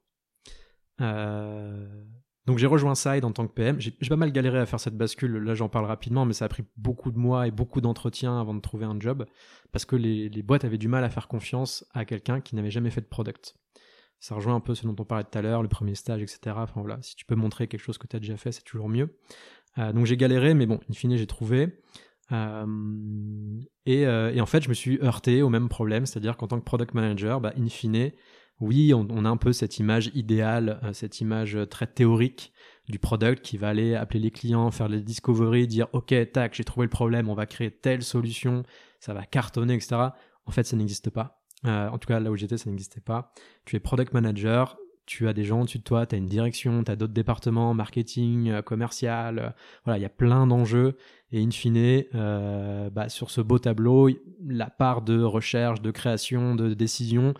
Euh, donc j'ai rejoint Side en tant que PM. J'ai pas mal galéré à faire cette bascule. Là, j'en parle rapidement, mais ça a pris beaucoup de mois et beaucoup d'entretiens avant de trouver un job parce que les, boîtes avaient du mal à faire confiance à quelqu'un qui n'avait jamais fait de product. Ça rejoint un peu ce dont on parlait tout à l'heure, le premier stage, etc. Enfin voilà, si tu peux montrer quelque chose que tu as déjà fait, c'est toujours mieux. Euh, donc j'ai galéré, mais bon, in fine, j'ai trouvé. et, et, en fait, je me suis heurté au même problème, c'est-à-dire qu'en tant que product manager, bah, in fine, oui, on, a un peu cette image idéale, cette image très théorique du product qui va aller appeler les clients, faire les discovery, dire ok, tac, j'ai trouvé le problème, on va créer telle solution, ça va cartonner, etc. En fait, ça n'existe pas. Euh, en tout cas, là où j'étais, ça n'existait pas. Tu es product manager, tu as des gens au-dessus de toi, tu as une direction, tu as d'autres départements, marketing, euh, commercial, euh, voilà, il y a plein d'enjeux. Et in fine, bah, sur ce beau tableau, la part de recherche, de création, de décision,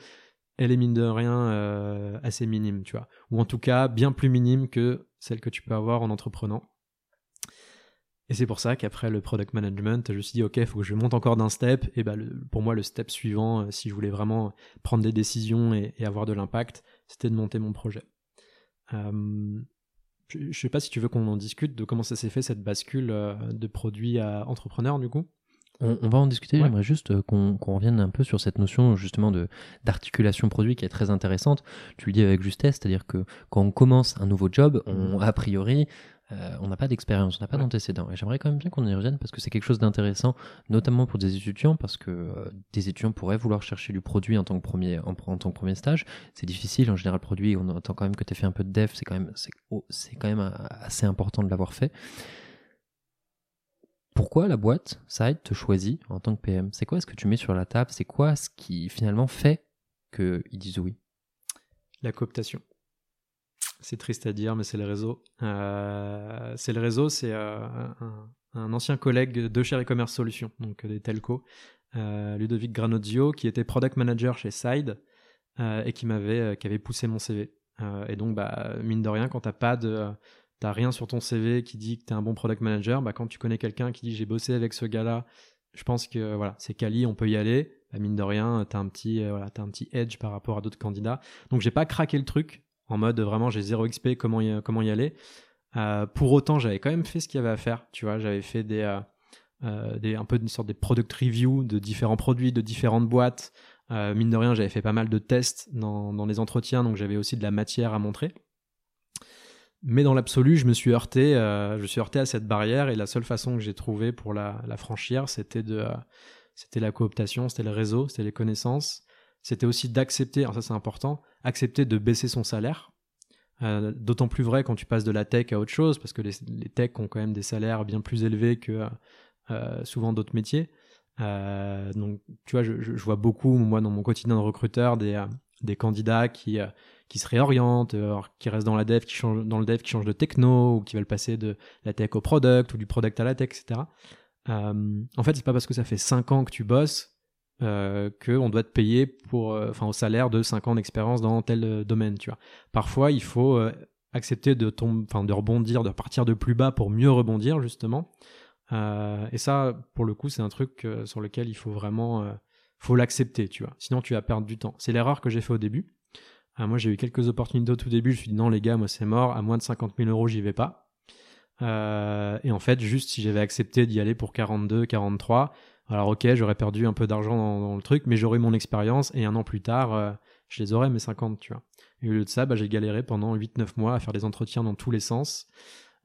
elle est mine de rien assez minime, tu vois. Ou en tout cas, bien plus minime que celle que tu peux avoir en entreprenant. Et c'est pour ça qu'après le product management, je me suis dit, OK, il faut que je monte encore d'un step. Et bah, pour moi, le step suivant, euh, si je voulais vraiment prendre des décisions et, avoir de l'impact, c'était de monter mon projet. Euh, je ne sais pas si tu veux qu'on en discute de comment ça s'est fait cette bascule euh, de produit à entrepreneur, du coup. On, va en discuter. J'aimerais juste qu'on revienne un peu sur cette notion justement d'articulation produit qui est très intéressante. Tu le dis avec justesse, c'est-à-dire que quand on commence un nouveau job, on, a priori, euh, on n'a pas d'expérience, on n'a pas d'antécédents. Et j'aimerais quand même bien qu'on y revienne parce que c'est quelque chose d'intéressant, notamment pour des étudiants, parce que euh, des étudiants pourraient vouloir chercher du produit en tant que premier, en, tant que premier stage. C'est difficile en général, produit, on entend quand même que tu as fait un peu de dev, c'est quand même, c'est, oh, quand même euh, assez important de l'avoir fait. Pourquoi la boîte Side te choisit en tant que PM C'est quoi ce que tu mets sur la table? C'est quoi ce qui finalement fait qu'ils disent oui? La cooptation. C'est triste à dire, mais c'est le réseau. Euh, c'est le réseau, c'est euh, un, ancien collègue de chez e-commerce solutions, donc des telcos, euh, Ludovic Granozio, qui était product manager chez Side et qui m'avait, avait poussé mon CV. et donc, bah, mine de rien, quand t'as pas de t'as rien sur ton CV qui dit que tu es un bon product manager, bah, quand tu connais quelqu'un qui dit j'ai bossé avec ce gars-là, je pense que voilà, c'est quali, on peut y aller. Bah, mine de rien, tu as un petit voilà, as un petit edge par rapport à d'autres candidats. Donc j'ai pas craqué le truc en mode vraiment j'ai zéro XP, comment y, comment y aller. Euh, pour autant, j'avais quand même fait ce qu'il y avait à faire, tu vois, j'avais fait des, euh, euh, des un peu une sorte de product review de différents produits, de différentes boîtes. mine de rien, j'avais fait pas mal de tests dans les entretiens, donc j'avais aussi de la matière à montrer. Mais dans l'absolu, je me suis heurté, euh, je suis heurté à cette barrière et la seule façon que j'ai trouvé pour la, franchir, c'était de, euh, c'était la cooptation, c'était le réseau, c'était les connaissances. C'était aussi d'accepter, ça c'est important, accepter de baisser son salaire. Euh, d'autant plus vrai quand tu passes de la tech à autre chose, parce que les, les techs ont quand même des salaires bien plus élevés que souvent d'autres métiers. donc, tu vois, je, je, vois beaucoup, moi, dans mon quotidien de recruteur, des, des candidats qui, qui se réorientent, euh, qui restent dans la dev, qui changent dans le dev, qui changent de techno, ou qui veulent passer de la tech au product, ou du product à la tech, etc. Euh, en fait, c'est pas parce que ça fait 5 ans que tu bosses euh, qu'on doit te payer pour, euh, enfin, au salaire de 5 ans d'expérience dans tel domaine, tu vois. Parfois, il faut accepter de tomber, de rebondir, de partir de plus bas pour mieux rebondir, justement. et ça, pour le coup, c'est un truc sur lequel il faut vraiment, faut l'accepter, tu vois. Sinon, tu vas perdre du temps. C'est l'erreur que j'ai fait au début. Ah, moi, j'ai eu quelques opportunités au tout début. Je me suis dit non, les gars, moi, c'est mort. À moins de 50 000 euros, j'y vais pas. Euh, et en fait, juste si j'avais accepté d'y aller pour 42, 43, alors ok, j'aurais perdu un peu d'argent dans, le truc, mais j'aurais mon expérience et un an plus tard, euh, je les aurais mes 50, tu vois. Et au lieu de ça, bah, j'ai galéré pendant 8-9 mois à faire des entretiens dans tous les sens.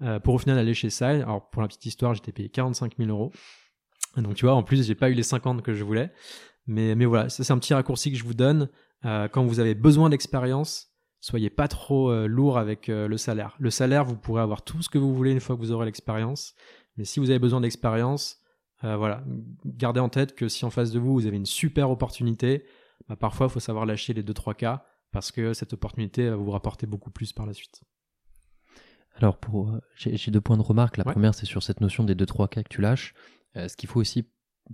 Euh, pour au final aller chez Sile. Alors pour la petite histoire, j'étais payé 45 000 euros. Donc tu vois, en plus, j'ai pas eu les 50 que je voulais. Mais, mais voilà, c'est un petit raccourci que je vous donne. Euh, quand vous avez besoin d'expérience, soyez pas trop euh, lourd avec euh, le salaire. Le salaire, vous pourrez avoir tout ce que vous voulez une fois que vous aurez l'expérience. Mais si vous avez besoin d'expérience, voilà, gardez en tête que si en face de vous, vous avez une super opportunité, bah, parfois, il faut savoir lâcher les 2-3 cas parce que cette opportunité va vous rapporter beaucoup plus par la suite. Alors, pour, j'ai deux points de remarque. La première, c'est sur cette notion des 2-3 cas que tu lâches. ce qu'il faut aussi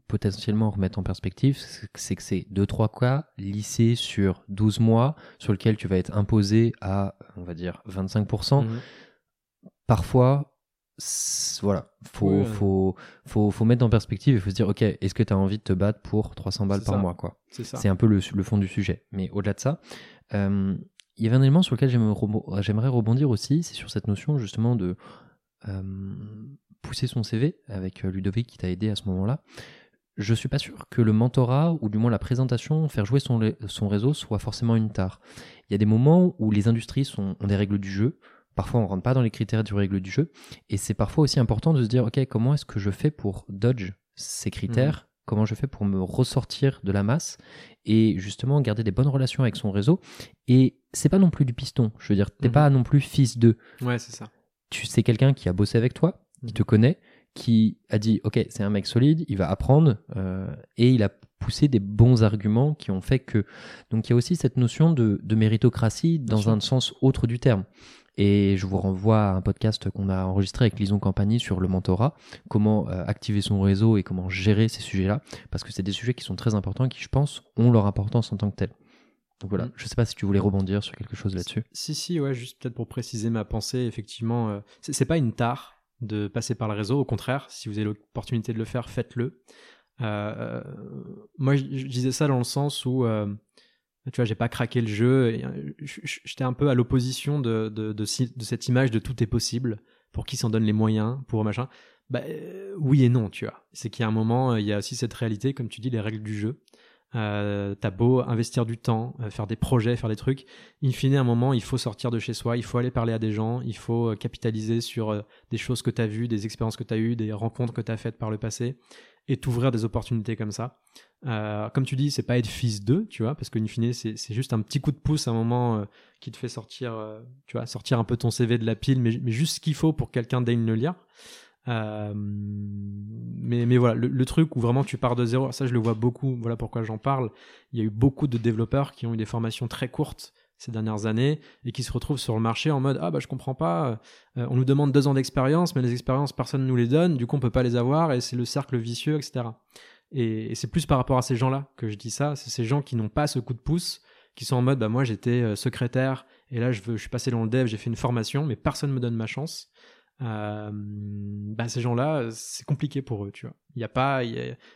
potentiellement remettre en perspective, c'est que c'est 2-3 cas lissés sur 12 mois, sur lequel tu vas être imposé à, on va dire, 25%. Mhm. Parfois, voilà, faut, faut, faut, faut, mettre en perspective et faut se dire, ok, est-ce que tu as envie de te battre pour 300 balles par mois, quoi? C'est un peu le, le, fond du sujet. Mais au-delà de ça, euh, il y avait un élément sur lequel j'aimerais rebondir aussi, c'est sur cette notion justement de euh, pousser son CV avec euh, Ludovic qui t'a aidé à ce moment-là je suis pas sûr que le mentorat, ou du moins la présentation, faire jouer son, son réseau, soit forcément une tare. Il y a des moments où les industries sont, ont des règles du jeu. Parfois, on rentre pas dans les critères du règle du jeu. Et c'est parfois aussi important de se dire, OK, comment est-ce que je fais pour dodge ces critères? Comment je fais pour me ressortir de la masse et justement garder des bonnes relations avec son réseau? Et c'est pas non plus du piston. Je veux dire, t'es Mhm. pas non plus fils de. Ouais, c'est ça. Tu sais quelqu'un qui a bossé avec toi, qui Mhm. te connaît, qui a dit ok c'est un mec solide, il va apprendre euh, et il a poussé des bons arguments qui ont fait que donc il y a aussi cette notion de, de méritocratie dans un sens autre du terme. Et je vous renvoie à un podcast qu'on a enregistré avec Lison Campagny sur le mentorat, comment euh, activer son réseau et comment gérer ces sujets-là, parce que c'est des sujets qui sont très importants et qui, je pense, ont leur importance en tant que tels. Donc voilà, Mm. je sais pas si tu voulais rebondir sur quelque chose là-dessus. Si, si, ouais, juste peut-être pour préciser ma pensée, effectivement, euh, c'est pas une tare de passer par le réseau. Au contraire, si vous avez l'opportunité de le faire, faites-le. Euh, euh, moi, je, disais ça dans le sens où, euh, tu vois, j'ai pas craqué le jeu. J'étais un peu à l'opposition de, de, de, cette image de tout est possible, pour qui s'en donne les moyens, pour machin. Bah, oui et non, tu vois. C'est qu'il y a un moment, il y a aussi cette réalité, comme tu dis, les règles du jeu. Euh, T'as beau investir du temps, euh, faire des projets, faire des trucs, in fine, à un moment, il faut sortir de chez soi, il faut aller parler à des gens, il faut euh, capitaliser sur des choses que tu as vues, des expériences que tu as eues, des rencontres que tu as faites par le passé, et t'ouvrir des opportunités comme ça. Comme tu dis, c'est pas être fils d'eux, tu vois, parce qu'in fine, c'est c'est juste un petit coup de pouce à un moment qui te fait sortir, tu vois, sortir un peu ton CV de la pile, mais, juste ce qu'il faut pour que quelqu'un daigne le lire. Euh, mais, voilà, le, truc où vraiment tu pars de zéro, ça je le vois beaucoup, voilà pourquoi j'en parle. Il y a eu beaucoup de développeurs qui ont eu des formations très courtes ces dernières années et qui se retrouvent sur le marché en mode ah bah je comprends pas, euh, on nous demande deux ans d'expérience, mais les expériences personne ne nous les donne, du coup on peut pas les avoir et c'est le cercle vicieux, etc. Et, et c'est plus par rapport à ces gens-là que je dis ça, c'est ces gens qui n'ont pas ce coup de pouce, qui sont en mode bah moi j'étais euh, secrétaire et là je veux, je suis passé dans le dev, j'ai fait une formation, mais personne me donne ma chance. Euh, bah ces gens-là, c'est compliqué pour eux, tu vois. Il y a pas,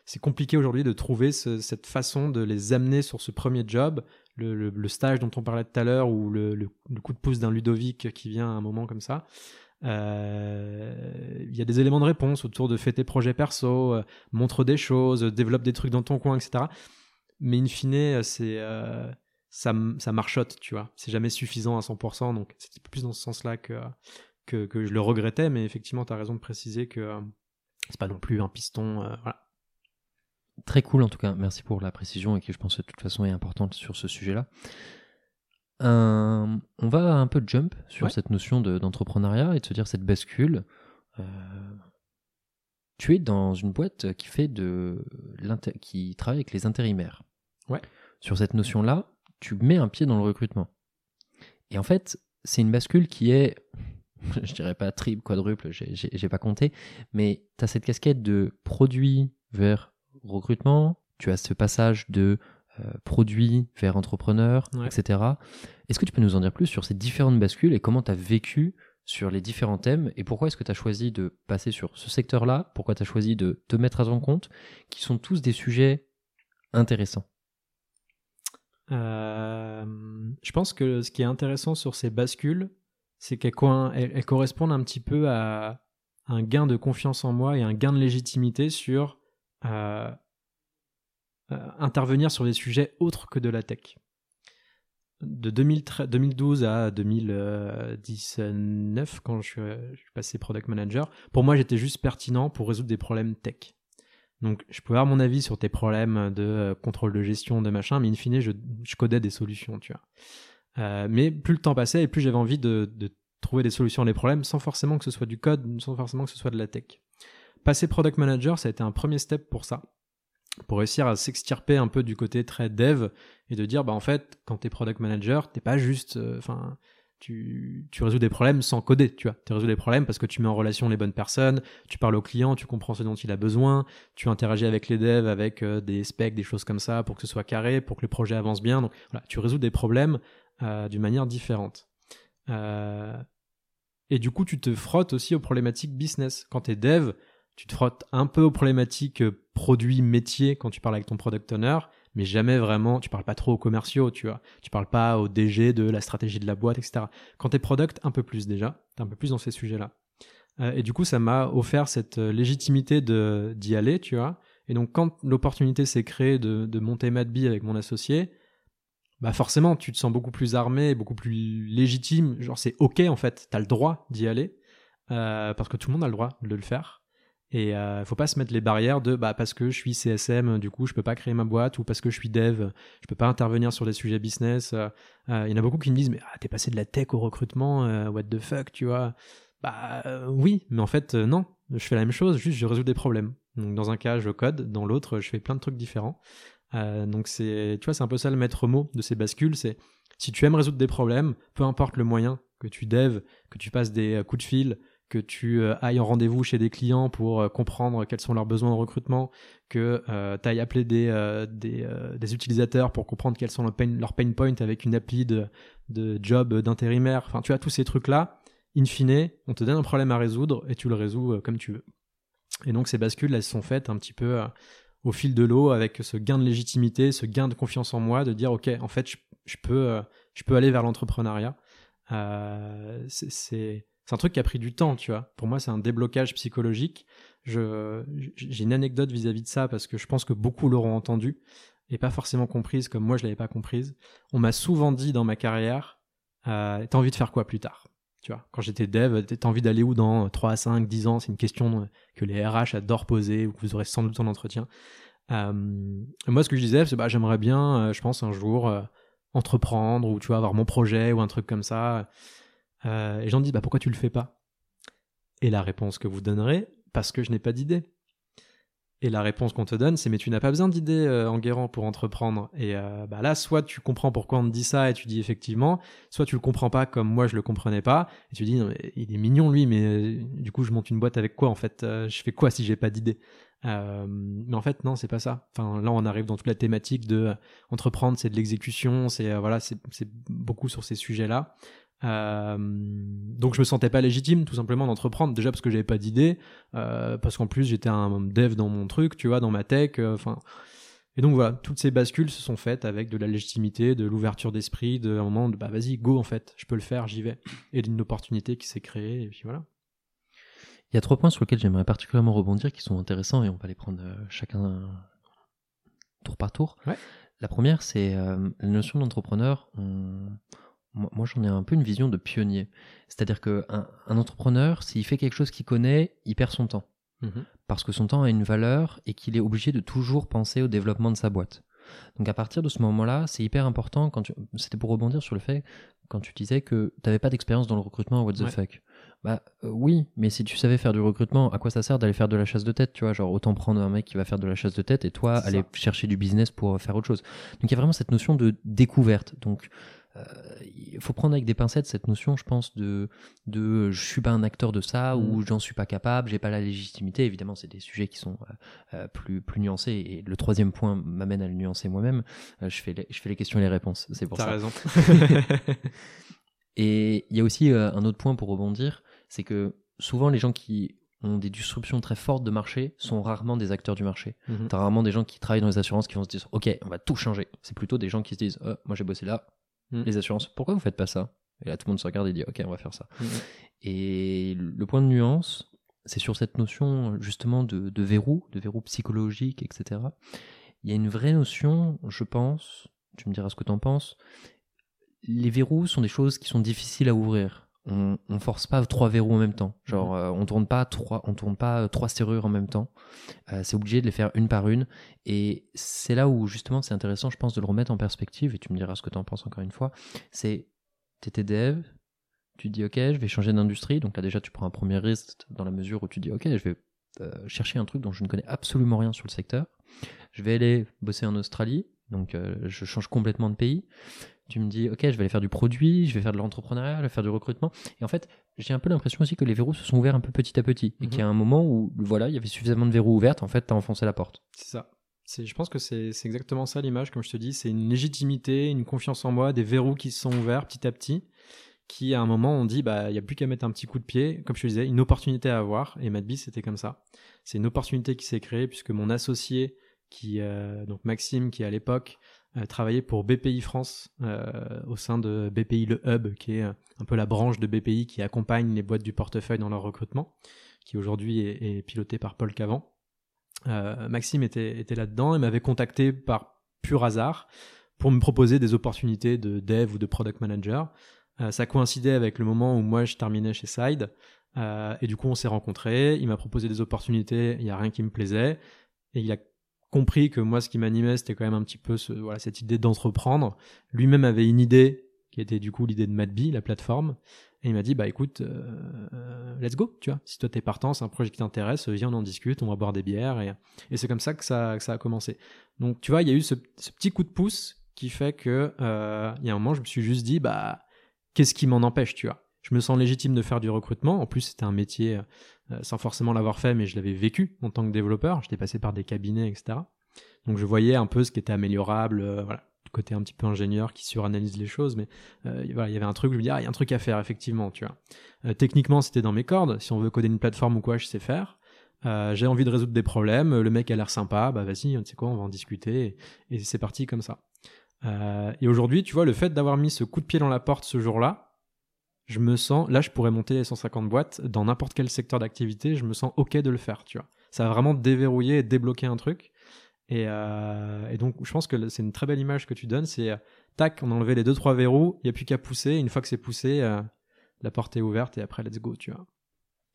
c'est compliqué aujourd'hui de trouver ce- cette façon de les amener sur ce premier job, le, stage dont on parlait tout à l'heure ou le, coup de pouce d'un Ludovic qui vient à un moment comme ça. Euh, Il y a des éléments de réponse autour de fais tes projets perso, euh, montre des choses, euh, développe des trucs dans ton coin, etc. Mais in fine, c'est euh, ça, ça marchote, tu vois. C'est jamais suffisant à 100%, donc c'était plus dans ce sens-là que, que, que je le regrettais, mais effectivement, tu as raison de préciser que euh, c'est pas non plus un piston. euh, voilà. Très cool en tout cas, merci pour la précision et qui je pense de toute façon est importante sur ce sujet-là. Euh, on va un peu jump sur Ouais. cette notion de- d'entrepreneuriat et de se dire cette bascule. Euh, tu es dans une boîte qui fait de qui travaille avec les intérimaires. Ouais. Sur cette notion-là, tu mets un pied dans le recrutement. Et en fait, c'est une bascule qui est, je dirais pas triple, quadruple, j'ai- pas compté, mais tu as cette casquette de produit vers recrutement, tu as ce passage de euh, produit vers entrepreneur, Ouais. etc. Est-ce que tu peux nous en dire plus sur ces différentes bascules et comment tu as vécu sur les différents thèmes et pourquoi est-ce que tu as choisi de passer sur ce secteur-là? Pourquoi tu as choisi de te mettre à ton compte? Qui sont tous des sujets intéressants. Euh, je pense que ce qui est intéressant sur ces bascules, c'est qu'elles elles- correspondent un petit peu à un gain de confiance en moi et un gain de légitimité sur euh, euh, intervenir sur des sujets autres que de la tech. De 2013 2012 à 2019, quand je suis, je suis passé product manager, pour moi j'étais juste pertinent pour résoudre des problèmes tech. Donc, je pouvais avoir mon avis sur tes problèmes de euh, contrôle de gestion, de machin, mais in fine, je, je codais des solutions, tu vois. Euh, mais plus le temps passait et plus j'avais envie de, trouver des solutions à des problèmes sans forcément que ce soit du code, sans forcément que ce soit de la tech. Passer product manager, ça a été un premier step pour ça. Pour réussir à s'extirper un peu du côté très dev et de dire, bah, en fait, quand t'es product manager, t'es pas juste, euh, enfin, tu, tu résous des problèmes sans coder, tu vois. Tu résous des problèmes parce que tu mets en relation les bonnes personnes, tu parles au client, tu comprends ce dont il a besoin, tu interagis avec les devs, avec euh, des specs, des choses comme ça, pour que ce soit carré, pour que le projet avance bien. Donc voilà, tu résous des problèmes euh, d'une manière différente. Euh, et du coup, tu te frottes aussi aux problématiques business. Quand tu es dev, tu te frottes un peu aux problématiques euh, produits, métiers quand tu parles avec ton product owner, mais jamais vraiment, tu parles pas trop aux commerciaux, tu vois. Tu parles pas au DG de la stratégie de la boîte, etc. Quand tu es product, un peu plus déjà, tu un peu plus dans ces sujets-là. Et du coup, ça m'a offert cette légitimité de d'y aller, tu vois. Et donc, quand l'opportunité s'est créée de, de monter Madbee avec mon associé, bah forcément, tu te sens beaucoup plus armé, beaucoup plus légitime. Genre, c'est ok en fait, t'as le droit d'y aller euh, parce que tout le monde a le droit de le faire. Et il faut pas se mettre les barrières de bah parce que je suis CSM, du coup je peux pas créer ma boîte ou parce que je suis dev, je peux pas intervenir sur des sujets business. Il y en a beaucoup qui me disent mais ah, t'es passé de la tech au recrutement, what the fuck, tu vois Bah oui, mais en fait non, je fais la même chose, juste je résous des problèmes. Donc dans un cas je code, dans l'autre je fais plein de trucs différents. Donc c'est tu vois c'est un peu ça le maître mot de ces bascules, c'est si tu aimes résoudre des problèmes, peu importe le moyen que tu dev, que tu passes des coups de fil, que tu euh, ailles en rendez-vous chez des clients pour euh, comprendre quels sont leurs besoins en recrutement, que euh, tu ailles appeler des, des, utilisateurs pour comprendre quels sont leurs pain, pain points avec une appli de, de job d'intérimaire. Enfin, tu as tous ces trucs-là. In fine, on te donne un problème à résoudre et tu le résous comme tu veux. Et donc ces bascules, elles sont faites un petit peu au fil de l'eau avec ce gain de légitimité, ce gain de confiance en moi, de dire ok, en fait, je, peux, je peux aller vers l'entrepreneuriat. c'est c'est un truc qui a pris du temps, tu vois. Pour moi, c'est un déblocage psychologique. J'ai une anecdote vis-à-vis de ça parce que je pense que beaucoup l'auront entendu et pas forcément comprise comme moi je l'avais pas comprise. On m'a souvent dit dans ma carrière, euh, t'as envie de faire quoi plus tard? Quand j'étais dev, t'as envie d'aller où dans 3 à 5, 10 ans? C'est une question que les RH adorent poser ou que vous aurez sans doute en entretien. Euh, moi, ce que je disais, c'est bah j'aimerais bien, euh, je pense un jour euh, entreprendre ou tu vois avoir mon projet ou un truc comme ça. Et j'en dis, bah, pourquoi tu le fais pas? Et la réponse que vous donnerez, parce que je n'ai pas d'idée. Et la réponse qu'on te donne, c'est mais tu n'as pas besoin d'idées euh, en guérant pour entreprendre. Et euh, bah là, soit tu comprends pourquoi on te dit ça et tu dis effectivement, soit tu le comprends pas comme moi je le comprenais pas et tu dis il est mignon lui, mais du coup je monte une boîte avec quoi en fait Je fais quoi si j'ai pas d'idée mais en fait non, c'est pas ça. Enfin là on arrive dans toute la thématique de entreprendre, c'est de l'exécution, c'est voilà, c'est beaucoup sur ces sujets là. Euh, donc je me sentais pas légitime tout simplement d'entreprendre. Déjà parce que j'avais pas d'idée. Euh, parce qu'en plus j'étais un dev dans mon truc tu vois dans ma tech euh, et donc voilà. Toutes ces bascules se sont faites avec de la légitimité de l'ouverture d'esprit de un moment de bah vas-y go en fait. Je peux le faire j'y vais. Et d'une opportunité qui s'est créée et puis voilà. Il y a trois points sur lesquels j'aimerais particulièrement rebondir qui sont intéressants et on va les prendre chacun tour par tour. Ouais. la première c'est la notion d'entrepreneur on moi, j'en ai un peu une vision de pionnier. C'est-à-dire qu'un un entrepreneur, s'il fait quelque chose qu'il connaît, il perd son temps. Mhm. Parce que son temps a une valeur et qu'il est obligé de toujours penser au développement de sa boîte. Donc à partir de ce moment-là, c'est hyper important. Quand C'était pour rebondir sur le fait, quand tu disais que tu n'avais pas d'expérience dans le recrutement, what the fuck Bah euh, oui, mais si tu savais faire du recrutement, à quoi ça sert d'aller faire de la chasse de tête Tu vois, genre autant prendre un mec qui va faire de la chasse de tête et toi aller chercher du business pour faire autre chose. Donc il y a vraiment cette notion de découverte. Donc il faut prendre avec des pincettes cette notion, je pense, de, de je suis pas un acteur de ça ou mm. j'en suis pas capable, j'ai pas la légitimité. Évidemment, c'est des sujets qui sont euh, euh, plus, plus nuancés. Et le troisième point m'amène à le nuancer moi-même. je, fais les, je fais les questions et les réponses. C'est pour ça. T'as raison. et il y a aussi un autre point pour rebondir, c'est que souvent les gens qui ont des disruptions très fortes de marché sont rarement des acteurs du marché. Mm-hmm. T'as rarement des gens qui travaillent dans les assurances qui vont se dire ok on va tout changer. C'est plutôt des gens qui se disent moi j'ai bossé là, Mm. les assurances. Pourquoi vous faites pas ça? Et là, tout le monde se regarde et dit, ok, on va faire ça. Mm. Et le point de nuance, c'est sur cette notion justement de, de, verrou, de verrou psychologique, etc. Il y a une vraie notion, je pense, tu me diras ce que tu en penses, les verrous sont des choses qui sont difficiles à ouvrir on, on force pas trois verrous en même temps. Genre, euh, on tourne pas trois, on tourne pas euh, trois serrures en même temps. Euh, c'est obligé de les faire une par une. Et c'est là où justement c'est intéressant, je pense, de le remettre en perspective. Et tu me diras ce que tu en penses encore une fois. C'est, t'étais dev, tu dis ok, je vais changer d'industrie. Donc là déjà, tu prends un premier risque dans la mesure où tu dis ok, je vais chercher un truc dont je ne connais absolument rien sur le secteur. Je vais aller bosser en Australie. Donc je change complètement de pays tu me dis, ok, je vais aller faire du produit, je vais faire de l'entrepreneuriat, je vais faire du recrutement. Et en fait, j'ai un peu l'impression aussi que les verrous se sont ouverts un peu petit à petit. Et qu'il y a mhm. un moment où, voilà, il y avait suffisamment de verrous ouverts, en fait, tu as enfoncé la porte. C'est ça. Je pense que c'est exactement ça l'image, comme je te dis. C'est une légitimité, une confiance en moi, des verrous qui se sont ouverts petit à petit, qui à un moment on dit, bah, il n'y a plus qu'à mettre un petit coup de pied, comme je te disais, une opportunité à avoir. Et Madbis, c'était comme ça. C'est une opportunité qui s'est créée, puisque mon associé, qui, euh, donc Maxime, qui à l'époque euh, travaillé pour BPI France euh, au sein de BPI Le Hub, qui est un peu la branche de BPI qui accompagne les boîtes du portefeuille dans leur recrutement, qui aujourd'hui est, piloté par Paul Cavan. Maxime était, était là-dedans et m'avait contacté par pur hasard pour me proposer des opportunités de dev ou de product manager. ça coïncidait avec le moment où moi je terminais chez Side. et du coup, on s'est rencontrés. Il m'a proposé des opportunités. Il n'y a rien qui me plaisait. Et il a compris que moi, ce qui m'animait, c'était quand même un petit peu voilà, cette idée d'entreprendre. Lui-même avait une idée qui était du coup l'idée de Madby, la plateforme. Et il m'a dit, bah écoute, euh, let's go, tu vois. Si toi t'es partant, c'est un projet qui t'intéresse, viens, on en discute, on va boire des bières. Et, et c'est comme ça que, ça ça a commencé. Donc tu vois, il y a eu ce, petit coup de pouce qui fait que, euh, il y a un moment, je me suis juste dit, bah, qu'est-ce qui m'en empêche, tu vois. Je me sens légitime de faire du recrutement. En plus, c'était un métier euh, sans forcément l'avoir fait, mais je l'avais vécu en tant que développeur. J'étais passé par des cabinets, etc. Donc je voyais un peu ce qui était améliorable, euh, côté un petit peu ingénieur qui suranalyse les choses, mais euh, voilà, il y avait un truc, je me dis, ah, il y a un truc à faire, effectivement, tu vois. techniquement, c'était dans mes cordes. Si on veut coder une plateforme ou quoi, je sais faire. j'ai envie de résoudre des problèmes, le mec a l'air sympa, bah vas-y, tu sais quoi, on va en discuter, et, et c'est parti comme ça. et aujourd'hui, tu vois, le fait d'avoir mis ce coup de pied dans la porte ce jour-là, je me sens, là je pourrais monter les 150 boîtes dans n'importe quel secteur d'activité, je me sens ok de le faire, tu vois. Ça a vraiment déverrouillé et débloqué un truc. Et, euh, et donc je pense que c'est une très belle image que tu donnes, c'est euh, tac, on a enlevé les deux trois verrous, il n'y a plus qu'à pousser, une fois que c'est poussé, euh, la porte est ouverte et après let's go, tu vois.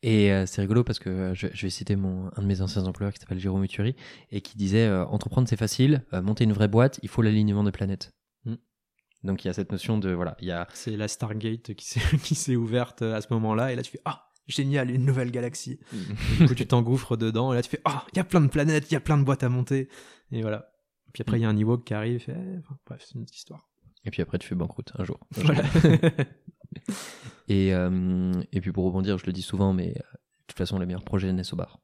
Et c'est rigolo parce que je, vais citer mon, un de mes anciens employeurs qui s'appelle Jérôme Uturi et qui disait entreprendre c'est facile, monter une vraie boîte, il faut l'alignement des planètes. Donc il y a cette notion de voilà, il y a c'est la Stargate qui s'est qui s'est ouverte à ce moment-là et là tu fais ah génial une nouvelle galaxie. Mm. du coup tu t'engouffres dedans et là tu fais ah il y a plein de planètes, il y a plein de boîtes à monter et voilà. Puis après il y a un niveau qui arrive et, bref c'est une autre histoire. Et puis après tu fais banqueroute un jour. Voilà. et euh, et puis pour rebondir, je le dis souvent mais euh, de toute façon les meilleurs projets naissent au bar.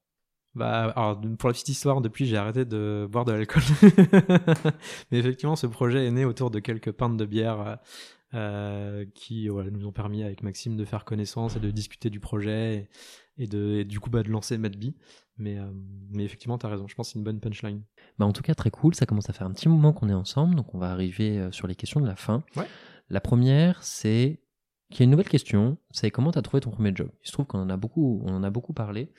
Bah, alors, pour la petite histoire, depuis, j'ai arrêté de boire de l'alcool. Mais effectivement, ce projet est né autour de quelques pintes de bière euh, qui voilà, nous ont permis, avec Maxime, de faire connaissance et de discuter du projet et, de, du coup, bah, de lancer Madby. Mais, euh, mais effectivement, tu as raison. Je pense que c'est une bonne punchline. Bah, en tout cas, très cool. Ça commence à faire un petit moment qu'on est ensemble. Donc, on va arriver euh, sur les questions de la fin. Ouais. La première, c'est qu'il y a une nouvelle question. C'est comment tu as trouvé ton premier job? Il se trouve qu'on en a beaucoup, on en a beaucoup parlé.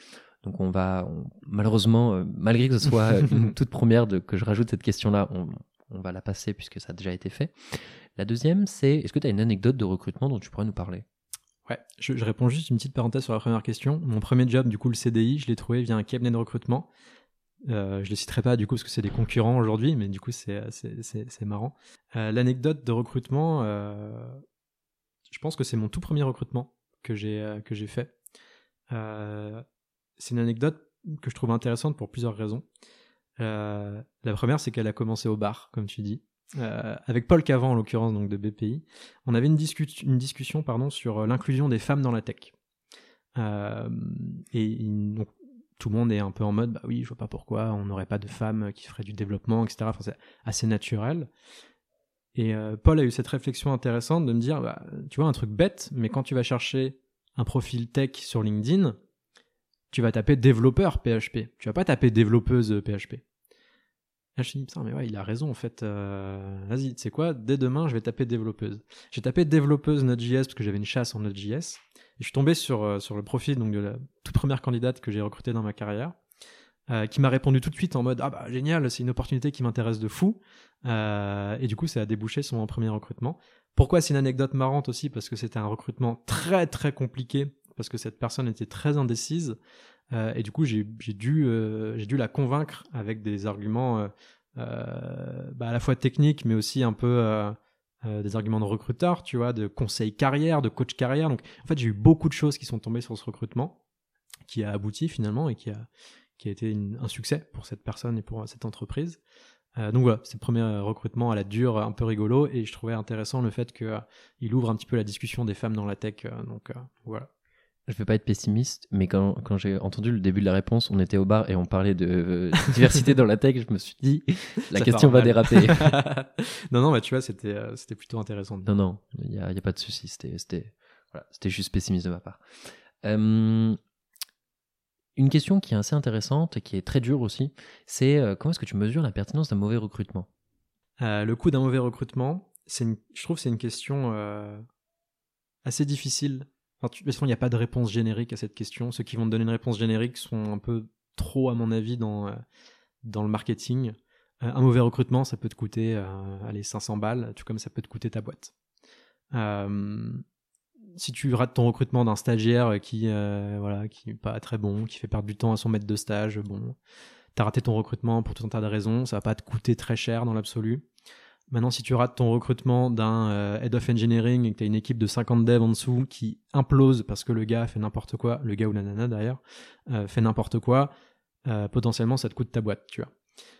Donc on va, malheureusement, euh, malgré que ce soit une toute première de, que je rajoute cette question-là, on, on, va la passer puisque ça a déjà été fait. La deuxième, c'est est-ce que tu as une anecdote de recrutement dont tu pourrais nous parler? Ouais, je, je, réponds juste une petite parenthèse sur la première question. Mon premier job, du coup, le CDI, je l'ai trouvé via un cabinet de recrutement. Euh, je les citerai pas du coup parce que c'est des concurrents aujourd'hui, mais du coup c'est marrant. Euh, L'anecdote de recrutement, euh, je pense que c'est mon tout premier recrutement que j'ai euh, que j'ai fait. C'est une anecdote que je trouve intéressante pour plusieurs raisons. Euh, la première, c'est qu'elle a commencé au bar, comme tu dis. Euh, avec Paul Cavant, en l'occurrence, donc de BPI, on avait une, discussion pardon, sur euh, l'inclusion des femmes dans la tech. et tout le monde est un peu en mode, bah oui, je vois pas pourquoi on n'aurait pas de femmes qui feraient du développement, etc. C'est assez naturel. Et Paul a eu cette réflexion intéressante de me dire, bah, tu vois, un truc bête, mais quand tu vas chercher un profil tech sur LinkedIn, tu vas taper développeur PHP. Tu vas pas taper développeuse PHP. Là, je me dis, mais ouais, il a raison, en fait. Euh, vas-y, tu sais quoi, dès demain, je vais taper développeuse. J'ai tapé développeuse Node.js parce que j'avais une chasse en Node.js. Et je suis tombé sur, euh, sur le profil donc, de la toute première candidate que j'ai recrutée dans ma carrière, euh, qui m'a répondu tout de suite en mode, ah bah génial, c'est une opportunité qui m'intéresse de fou. et du coup, ça a débouché sur mon premier recrutement. Pourquoi? C'est une anecdote marrante aussi Parce que c'était un recrutement très très compliqué parce que cette personne était très indécise. Euh, et du coup, j'ai dû, euh, j'ai dû la convaincre avec des arguments euh, bah, à la fois techniques, mais aussi un peu des arguments de recruteur, tu vois, de conseil carrière, de coach carrière. Donc, en fait, j'ai eu beaucoup de choses qui sont tombées sur ce recrutement, qui a abouti finalement et qui a, qui a été un succès pour cette personne et pour cette entreprise. donc voilà, c'est le premier recrutement à la dure, un peu rigolo, et je trouvais intéressant le fait qu'il ouvre un petit peu la discussion des femmes dans la tech. donc voilà je vais pas être pessimiste, mais quand, quand j'ai entendu le début de la réponse, on était au bar et on parlait de euh, diversité dans la tech, je me suis dit, la question va déraper. non, non, bah, tu vois, c'était, euh, c'était plutôt intéressant. Non, non, il n'y a, y a, pas de souci, c'était, c'était, voilà, c'était juste pessimiste de ma part. Euh, une question qui est assez intéressante et qui est très dure aussi, c'est comment est-ce que tu mesures la pertinence d'un mauvais recrutement? Le coût d'un mauvais recrutement, c'est je trouve que c'est une question assez difficile de toute façon, il n'y a pas de réponse générique à cette question. Ceux qui vont te donner une réponse générique sont un peu trop, à mon avis, dans, euh, le marketing. Euh, un mauvais recrutement, ça peut te coûter euh, allez, 500 balles, tout comme ça peut te coûter ta boîte. si tu rates ton recrutement d'un stagiaire qui, euh, voilà, qui est pas très bon, qui fait perdre du temps à son maître de stage, bon, t'as raté ton recrutement pour tout un tas de raisons, ça va pas te coûter très cher dans l'absolu. Maintenant, si tu rates ton recrutement d'un euh, head of engineering et que tu as une équipe de 50 devs en dessous qui implose parce que le gars fait n'importe quoi, le gars ou la nana d'ailleurs, euh, fait n'importe quoi, euh, potentiellement ça te coûte ta boîte, tu vois.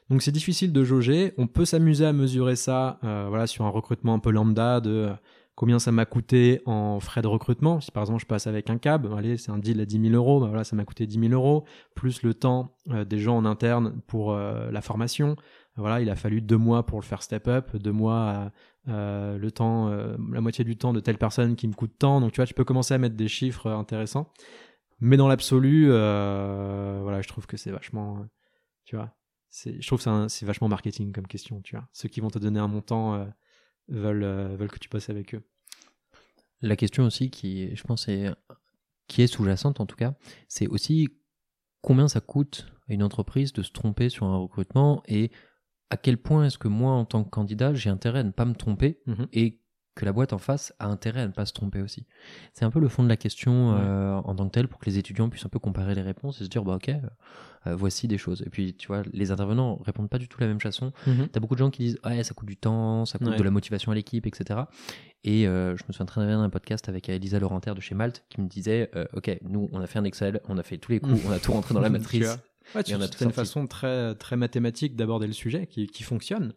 Donc c'est difficile de jauger. On peut s'amuser à mesurer ça, voilà, sur un recrutement un peu lambda de combien ça m'a coûté en frais de recrutement. Si par exemple je passe avec un cab, c'est un deal à 10 000 euros, bah voilà, ça m'a coûté 10 000 euros, plus le temps des gens en interne pour la formation, voilà, il a fallu deux mois pour le faire step up, deux mois euh, le temps, euh, la moitié du temps de telle personne qui me coûte tant. Donc tu vois, tu peux commencer à mettre des chiffres intéressants. Mais dans l'absolu, euh, voilà, je trouve que c'est vachement, tu vois, je trouve c'est vachement marketing comme question, tu vois. Ceux qui vont te donner un montant veulent, veulent que tu bosses avec eux. La question aussi qui, je pense, est, qui est sous-jacente en tout cas, c'est aussi combien ça coûte à une entreprise de se tromper sur un recrutement et à quel point est-ce que moi, en tant que candidat, j'ai intérêt à ne pas me tromper mhm. et que la boîte en face a intérêt à ne pas se tromper aussi. C'est un peu le fond de la question euh, en tant que tel pour que les étudiants puissent un peu comparer les réponses et se dire bah ok euh, euh, voici des choses. Et puis tu vois les intervenants répondent pas du tout la même façon. Mhm. Tu as beaucoup de gens qui disent ouais ça coûte du temps, ça coûte de la motivation à l'équipe etc. Et je me souviens très bien d'un podcast avec Elisa Laurentaire de chez Malte qui me disait ok nous on a fait un Excel, on a fait tous les coups, on a tout rentré dans la matrice. Ouais, tu, c'est une façon très, très mathématique d'aborder le sujet qui, qui fonctionne,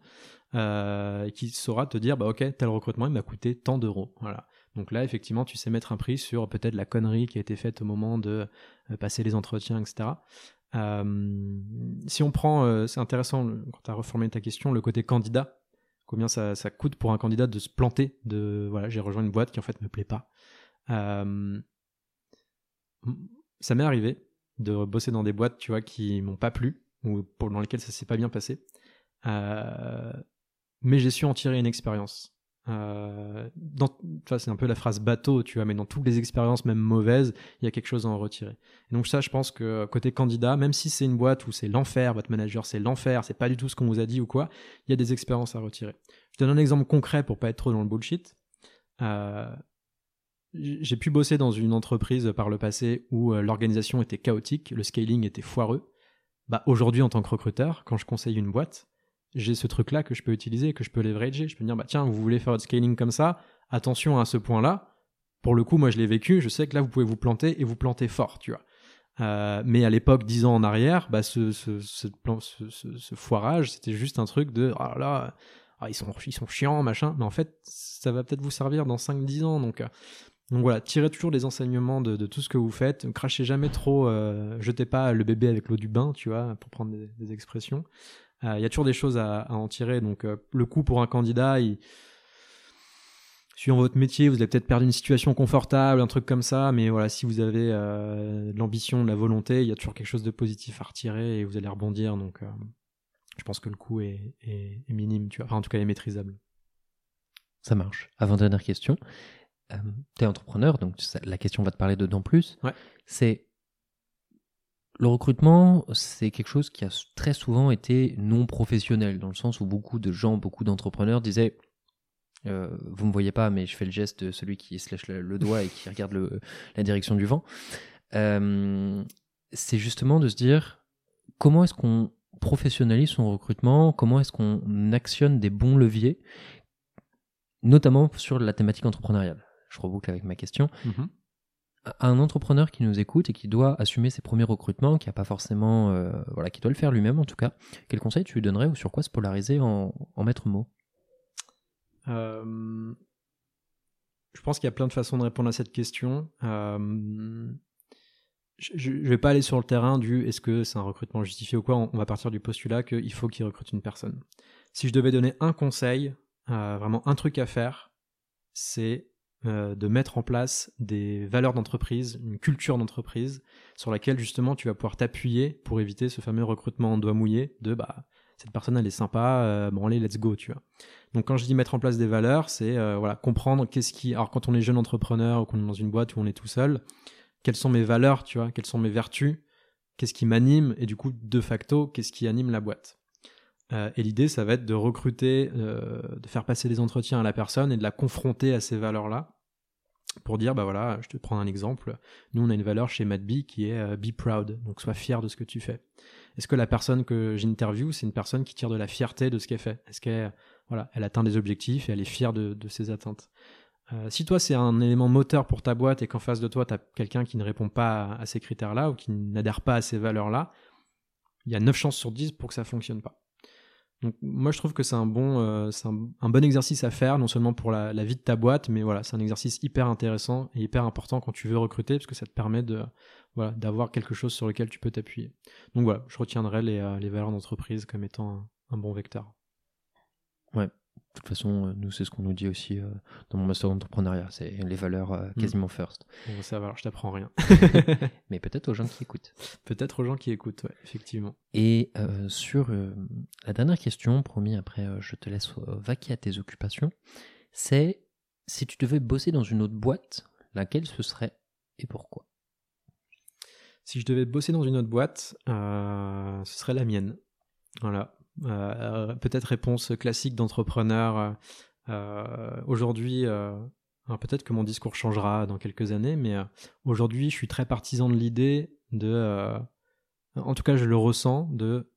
euh, qui saura te dire, bah ok, tel recrutement, il m'a coûté tant d'euros. Voilà. Donc là, effectivement, tu sais mettre un prix sur peut-être la connerie qui a été faite au moment de euh, passer les entretiens, etc. Euh, si on prend, euh, c'est intéressant quand tu as reformé ta question, le côté candidat, combien ça, ça, coûte pour un candidat de se planter, de voilà, j'ai rejoint une boîte qui en fait me plaît pas. Euh, ça m'est arrivé de bosser dans des boîtes, tu vois, qui m'ont pas plu ou dans lesquelles ça s'est pas bien passé. Euh, mais j'ai su en tirer une expérience. Euh, c'est un peu la phrase bateau, tu vois, mais dans toutes les expériences, même mauvaises, il y a quelque chose à en retirer. Et donc ça, je pense que côté candidat, même si c'est une boîte où c'est l'enfer, votre manager c'est l'enfer, c'est pas du tout ce qu'on vous a dit ou quoi, il y a des expériences à retirer. Je donne un exemple concret pour pas être trop dans le bullshit. Euh, j'ai pu bosser dans une entreprise par le passé où euh, l'organisation était chaotique, le scaling était foireux. Bah, aujourd'hui, en tant que recruteur, quand je conseille une boîte, j'ai ce truc-là que je peux utiliser, que je peux leverager. Je peux dire, bah, tiens, vous voulez faire votre scaling comme ça, attention à ce point-là. Pour le coup, moi, je l'ai vécu, je sais que là, vous pouvez vous planter et vous planter fort, tu vois. Euh, mais à l'époque, dix ans en arrière, bah, ce, ce, foirage, c'était juste un truc de, oh là, ah, ils, sont, ils sont chiants, machin. Mais en fait, ça va peut-être vous servir dans 5-10 ans. Donc, euh, donc voilà, tirez toujours des enseignements de, tout ce que vous faites. Crachez jamais trop, euh, jetez pas le bébé avec l'eau du bain, tu vois, pour prendre des, expressions. Euh, il y a toujours des choses à, en tirer. Donc euh, le coup pour un candidat, il... suivant votre métier, vous avez peut-être perdu une situation confortable, un truc comme ça. Mais voilà, si vous avez l'ambition, la volonté, il y a toujours quelque chose de positif à retirer et vous allez rebondir. Donc je pense que le coût est, est, minime, tu vois. Enfin, en tout cas, est maîtrisable. Ça marche. Avant-dernière question. Euh, tu es entrepreneur, donc la question va te parler dedans plus. C'est le recrutement, c'est quelque chose qui a très souvent été non professionnel, dans le sens où beaucoup de gens, beaucoup d'entrepreneurs disaient euh, Vous me voyez pas, mais je fais le geste de celui qui se lèche le, doigt et qui regarde le, la direction du vent. Euh, c'est justement de se dire comment est-ce qu'on professionnalise son recrutement, comment est-ce qu'on actionne des bons leviers, notamment sur la thématique entrepreneuriale je reboucle avec ma question. Mhm. Un entrepreneur qui nous écoute et qui doit assumer ses premiers recrutements, qui a pas forcément, euh, voilà, qui doit le faire lui-même en tout cas, quel conseil tu lui donnerais ou sur quoi se polariser en, en maître mot? Euh, Je pense qu'il y a plein de façons de répondre à cette question. Euh, je ne vais pas aller sur le terrain du est-ce que c'est un recrutement justifié ou quoi. On, va partir du postulat qu'il faut qu'il recrute une personne. Si je devais donner un conseil, vraiment un truc à faire, c'est euh, de mettre en place des valeurs d'entreprise, une culture d'entreprise sur laquelle justement tu vas pouvoir t'appuyer pour éviter ce fameux recrutement en doigt mouillé de bah cette personne elle est sympa, euh, bon allez let's go tu vois. Donc quand je dis mettre en place des valeurs, c'est euh, voilà comprendre qu'est-ce qui, alors quand on est jeune entrepreneur ou qu'on est dans une boîte où on est tout seul, quelles sont mes valeurs tu vois, quelles sont mes vertus, qu'est-ce qui m'anime et du coup de facto qu'est-ce qui anime la boîte. et l'idée, ça va être de recruter, de faire passer des entretiens à la personne et de la confronter à ces valeurs-là pour dire, bah voilà, je te prends un exemple. Nous, on a une valeur chez MadBee qui est euh, be proud, donc sois fier de ce que tu fais. Est-ce que la personne que j'interviewe, c'est une personne qui tire de la fierté de ce qu'elle fait? Est-ce qu'elle voilà, elle atteint des objectifs et elle est fière de, ses atteintes? Euh, si toi c'est un élément moteur pour ta boîte et qu'en face de toi tu as quelqu'un qui ne répond pas à, ces critères-là ou qui n'adhère pas à ces valeurs-là, il y a 9 chances sur 10 pour que ça fonctionne pas. Donc moi je trouve que c'est un bon, euh, un, exercice à faire, non seulement pour la, vie de ta boîte, mais voilà, c'est un exercice hyper intéressant et hyper important quand tu veux recruter, parce que ça te permet de, voilà, d'avoir quelque chose sur lequel tu peux t'appuyer. Donc voilà, je retiendrai les, euh, les valeurs d'entreprise comme étant un bon vecteur. Ouais, de toute façon, euh, nous, c'est ce qu'on nous dit aussi euh, dans mon master d'entrepreneuriat. C'est les valeurs euh, mm. quasiment first. Bon, ça va, alors je t'apprends rien. Mais peut-être aux gens qui écoutent. Peut-être aux gens qui écoutent, ouais, effectivement. Et sur la dernière question, promis, après je te laisse vaquer à tes occupations, c'est si tu devais bosser dans une autre boîte, laquelle ce serait et pourquoi? Si je devais bosser dans une autre boîte, ce serait la mienne. Voilà, peut-être réponse classique d'entrepreneur. Euh, aujourd'hui, euh, peut-être que mon discours changera dans quelques années, mais aujourd'hui, je suis très partisan de l'idée de, en tout cas, je le ressens, de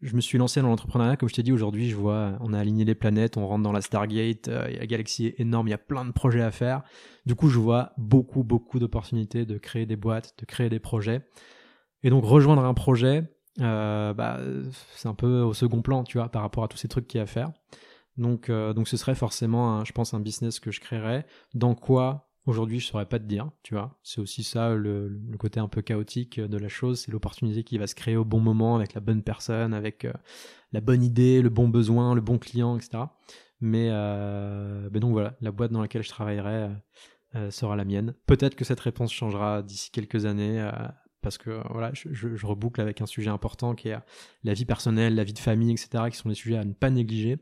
je me suis lancé dans l'entrepreneuriat, comme je t'ai dit, aujourd'hui, je vois, on a aligné les planètes, on rentre dans la Stargate, la galaxie est énorme, il y a plein de projets à faire. Du coup, je vois beaucoup, beaucoup d'opportunités de créer des boîtes, de créer des projets. Et donc, rejoindre un projet, euh, bah, c'est un peu au second plan, tu vois, par rapport à tous ces trucs qu'il y a à faire. Donc, euh, donc ce serait forcément, je pense, un business que je créerais. Dans quoi aujourd'hui je saurais pas te dire, tu vois. C'est aussi ça le, côté un peu chaotique de la chose, c'est l'opportunité qui va se créer au bon moment avec la bonne personne, avec euh, la bonne idée, le bon besoin, le bon client, etc. Mais, mais donc voilà, la boîte dans laquelle je travaillerai sera la mienne. Peut-être que cette réponse changera d'ici quelques années parce que voilà, je, reboucle avec un sujet important qui est la vie personnelle, la vie de famille, etc., qui sont des sujets à ne pas négliger.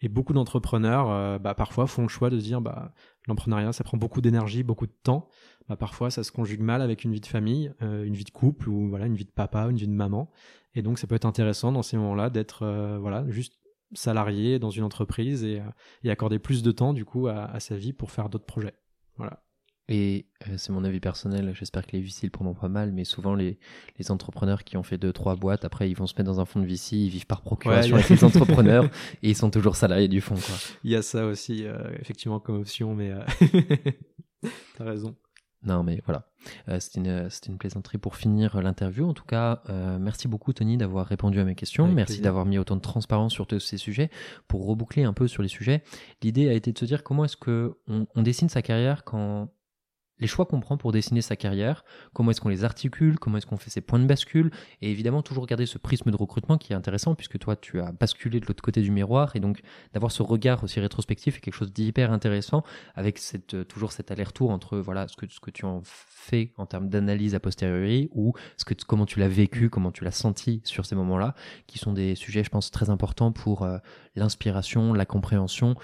Et beaucoup d'entrepreneurs, euh, bah, parfois, font le choix de dire, bah, l'entrepreneuriat, ça prend beaucoup d'énergie, beaucoup de temps. Bah, parfois, ça se conjugue mal avec une vie de famille, euh, une vie de couple, ou voilà, une vie de papa, une vie de maman. Et donc, ça peut être intéressant dans ces moments-là d'être, euh, voilà, juste salarié dans une entreprise et, accorder plus de temps, du coup, à, à sa vie pour faire d'autres projets. Voilà. Et euh, c'est mon avis personnel, j'espère que les VC le prendront pas mal, mais souvent les, les entrepreneurs qui ont fait deux trois boîtes, après ils vont se mettre dans un fonds de VC, ils vivent par procuration avec les entrepreneurs et ils sont toujours salariés du fonds. Quoi. Il y a ça aussi, euh, effectivement, comme option, mais euh... t'as raison. Non, mais voilà. Euh, c'était une, une, plaisanterie pour finir l'interview. En tout cas, euh, merci beaucoup, Tony, d'avoir répondu à mes questions. merci d'avoir mis autant de transparence sur tous ces sujets. Pour reboucler un peu sur les sujets, l'idée a été de se dire comment est-ce qu'on on dessine sa carrière quand les choix qu'on prend pour dessiner sa carrière, comment est-ce qu'on les articule, comment est-ce qu'on fait ses points de bascule, et évidemment toujours garder ce prisme de recrutement qui est intéressant puisque toi tu as basculé de l'autre côté du miroir et donc d'avoir ce regard aussi rétrospectif est quelque chose d'hyper intéressant avec euh, toujours cet aller-retour entre voilà ce que, ce que tu en fais en termes d'analyse a posteriori ou ce que, comment tu l'as vécu, comment tu l'as senti sur ces moments-là, qui sont des sujets je pense très importants pour euh, l'inspiration, la compréhension,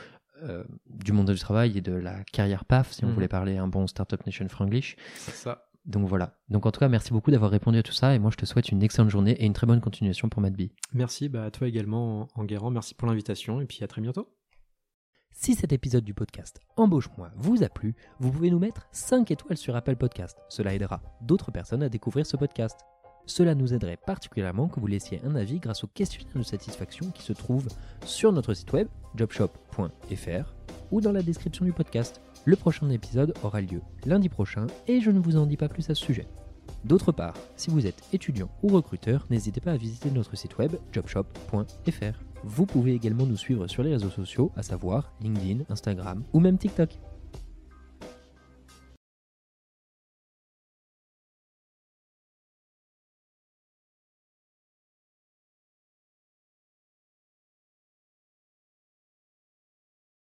euh, du monde du travail et de la carrière PAF, si on mhm. voulait parler un bon Startup Nation Franglish. C'est ça. Donc voilà. Donc en tout cas, merci beaucoup d'avoir répondu à tout ça et moi je te souhaite une excellente journée et une très bonne continuation pour MadBee. Merci bah, à toi également Enguerrand, merci pour l'invitation et puis à très bientôt. Si cet épisode du podcast Embauche-moi vous a plu, vous pouvez nous mettre 5 étoiles sur Apple Podcast. Cela aidera d'autres personnes à découvrir ce podcast. Cela nous aiderait particulièrement que vous laissiez un avis grâce au questionnaire de satisfaction qui se trouve sur notre site web jobshop.fr ou dans la description du podcast. Le prochain épisode aura lieu lundi prochain et je ne vous en dis pas plus à ce sujet. D'autre part, si vous êtes étudiant ou recruteur, n'hésitez pas à visiter notre site web jobshop.fr. Vous pouvez également nous suivre sur les réseaux sociaux, à savoir LinkedIn, Instagram ou même TikTok.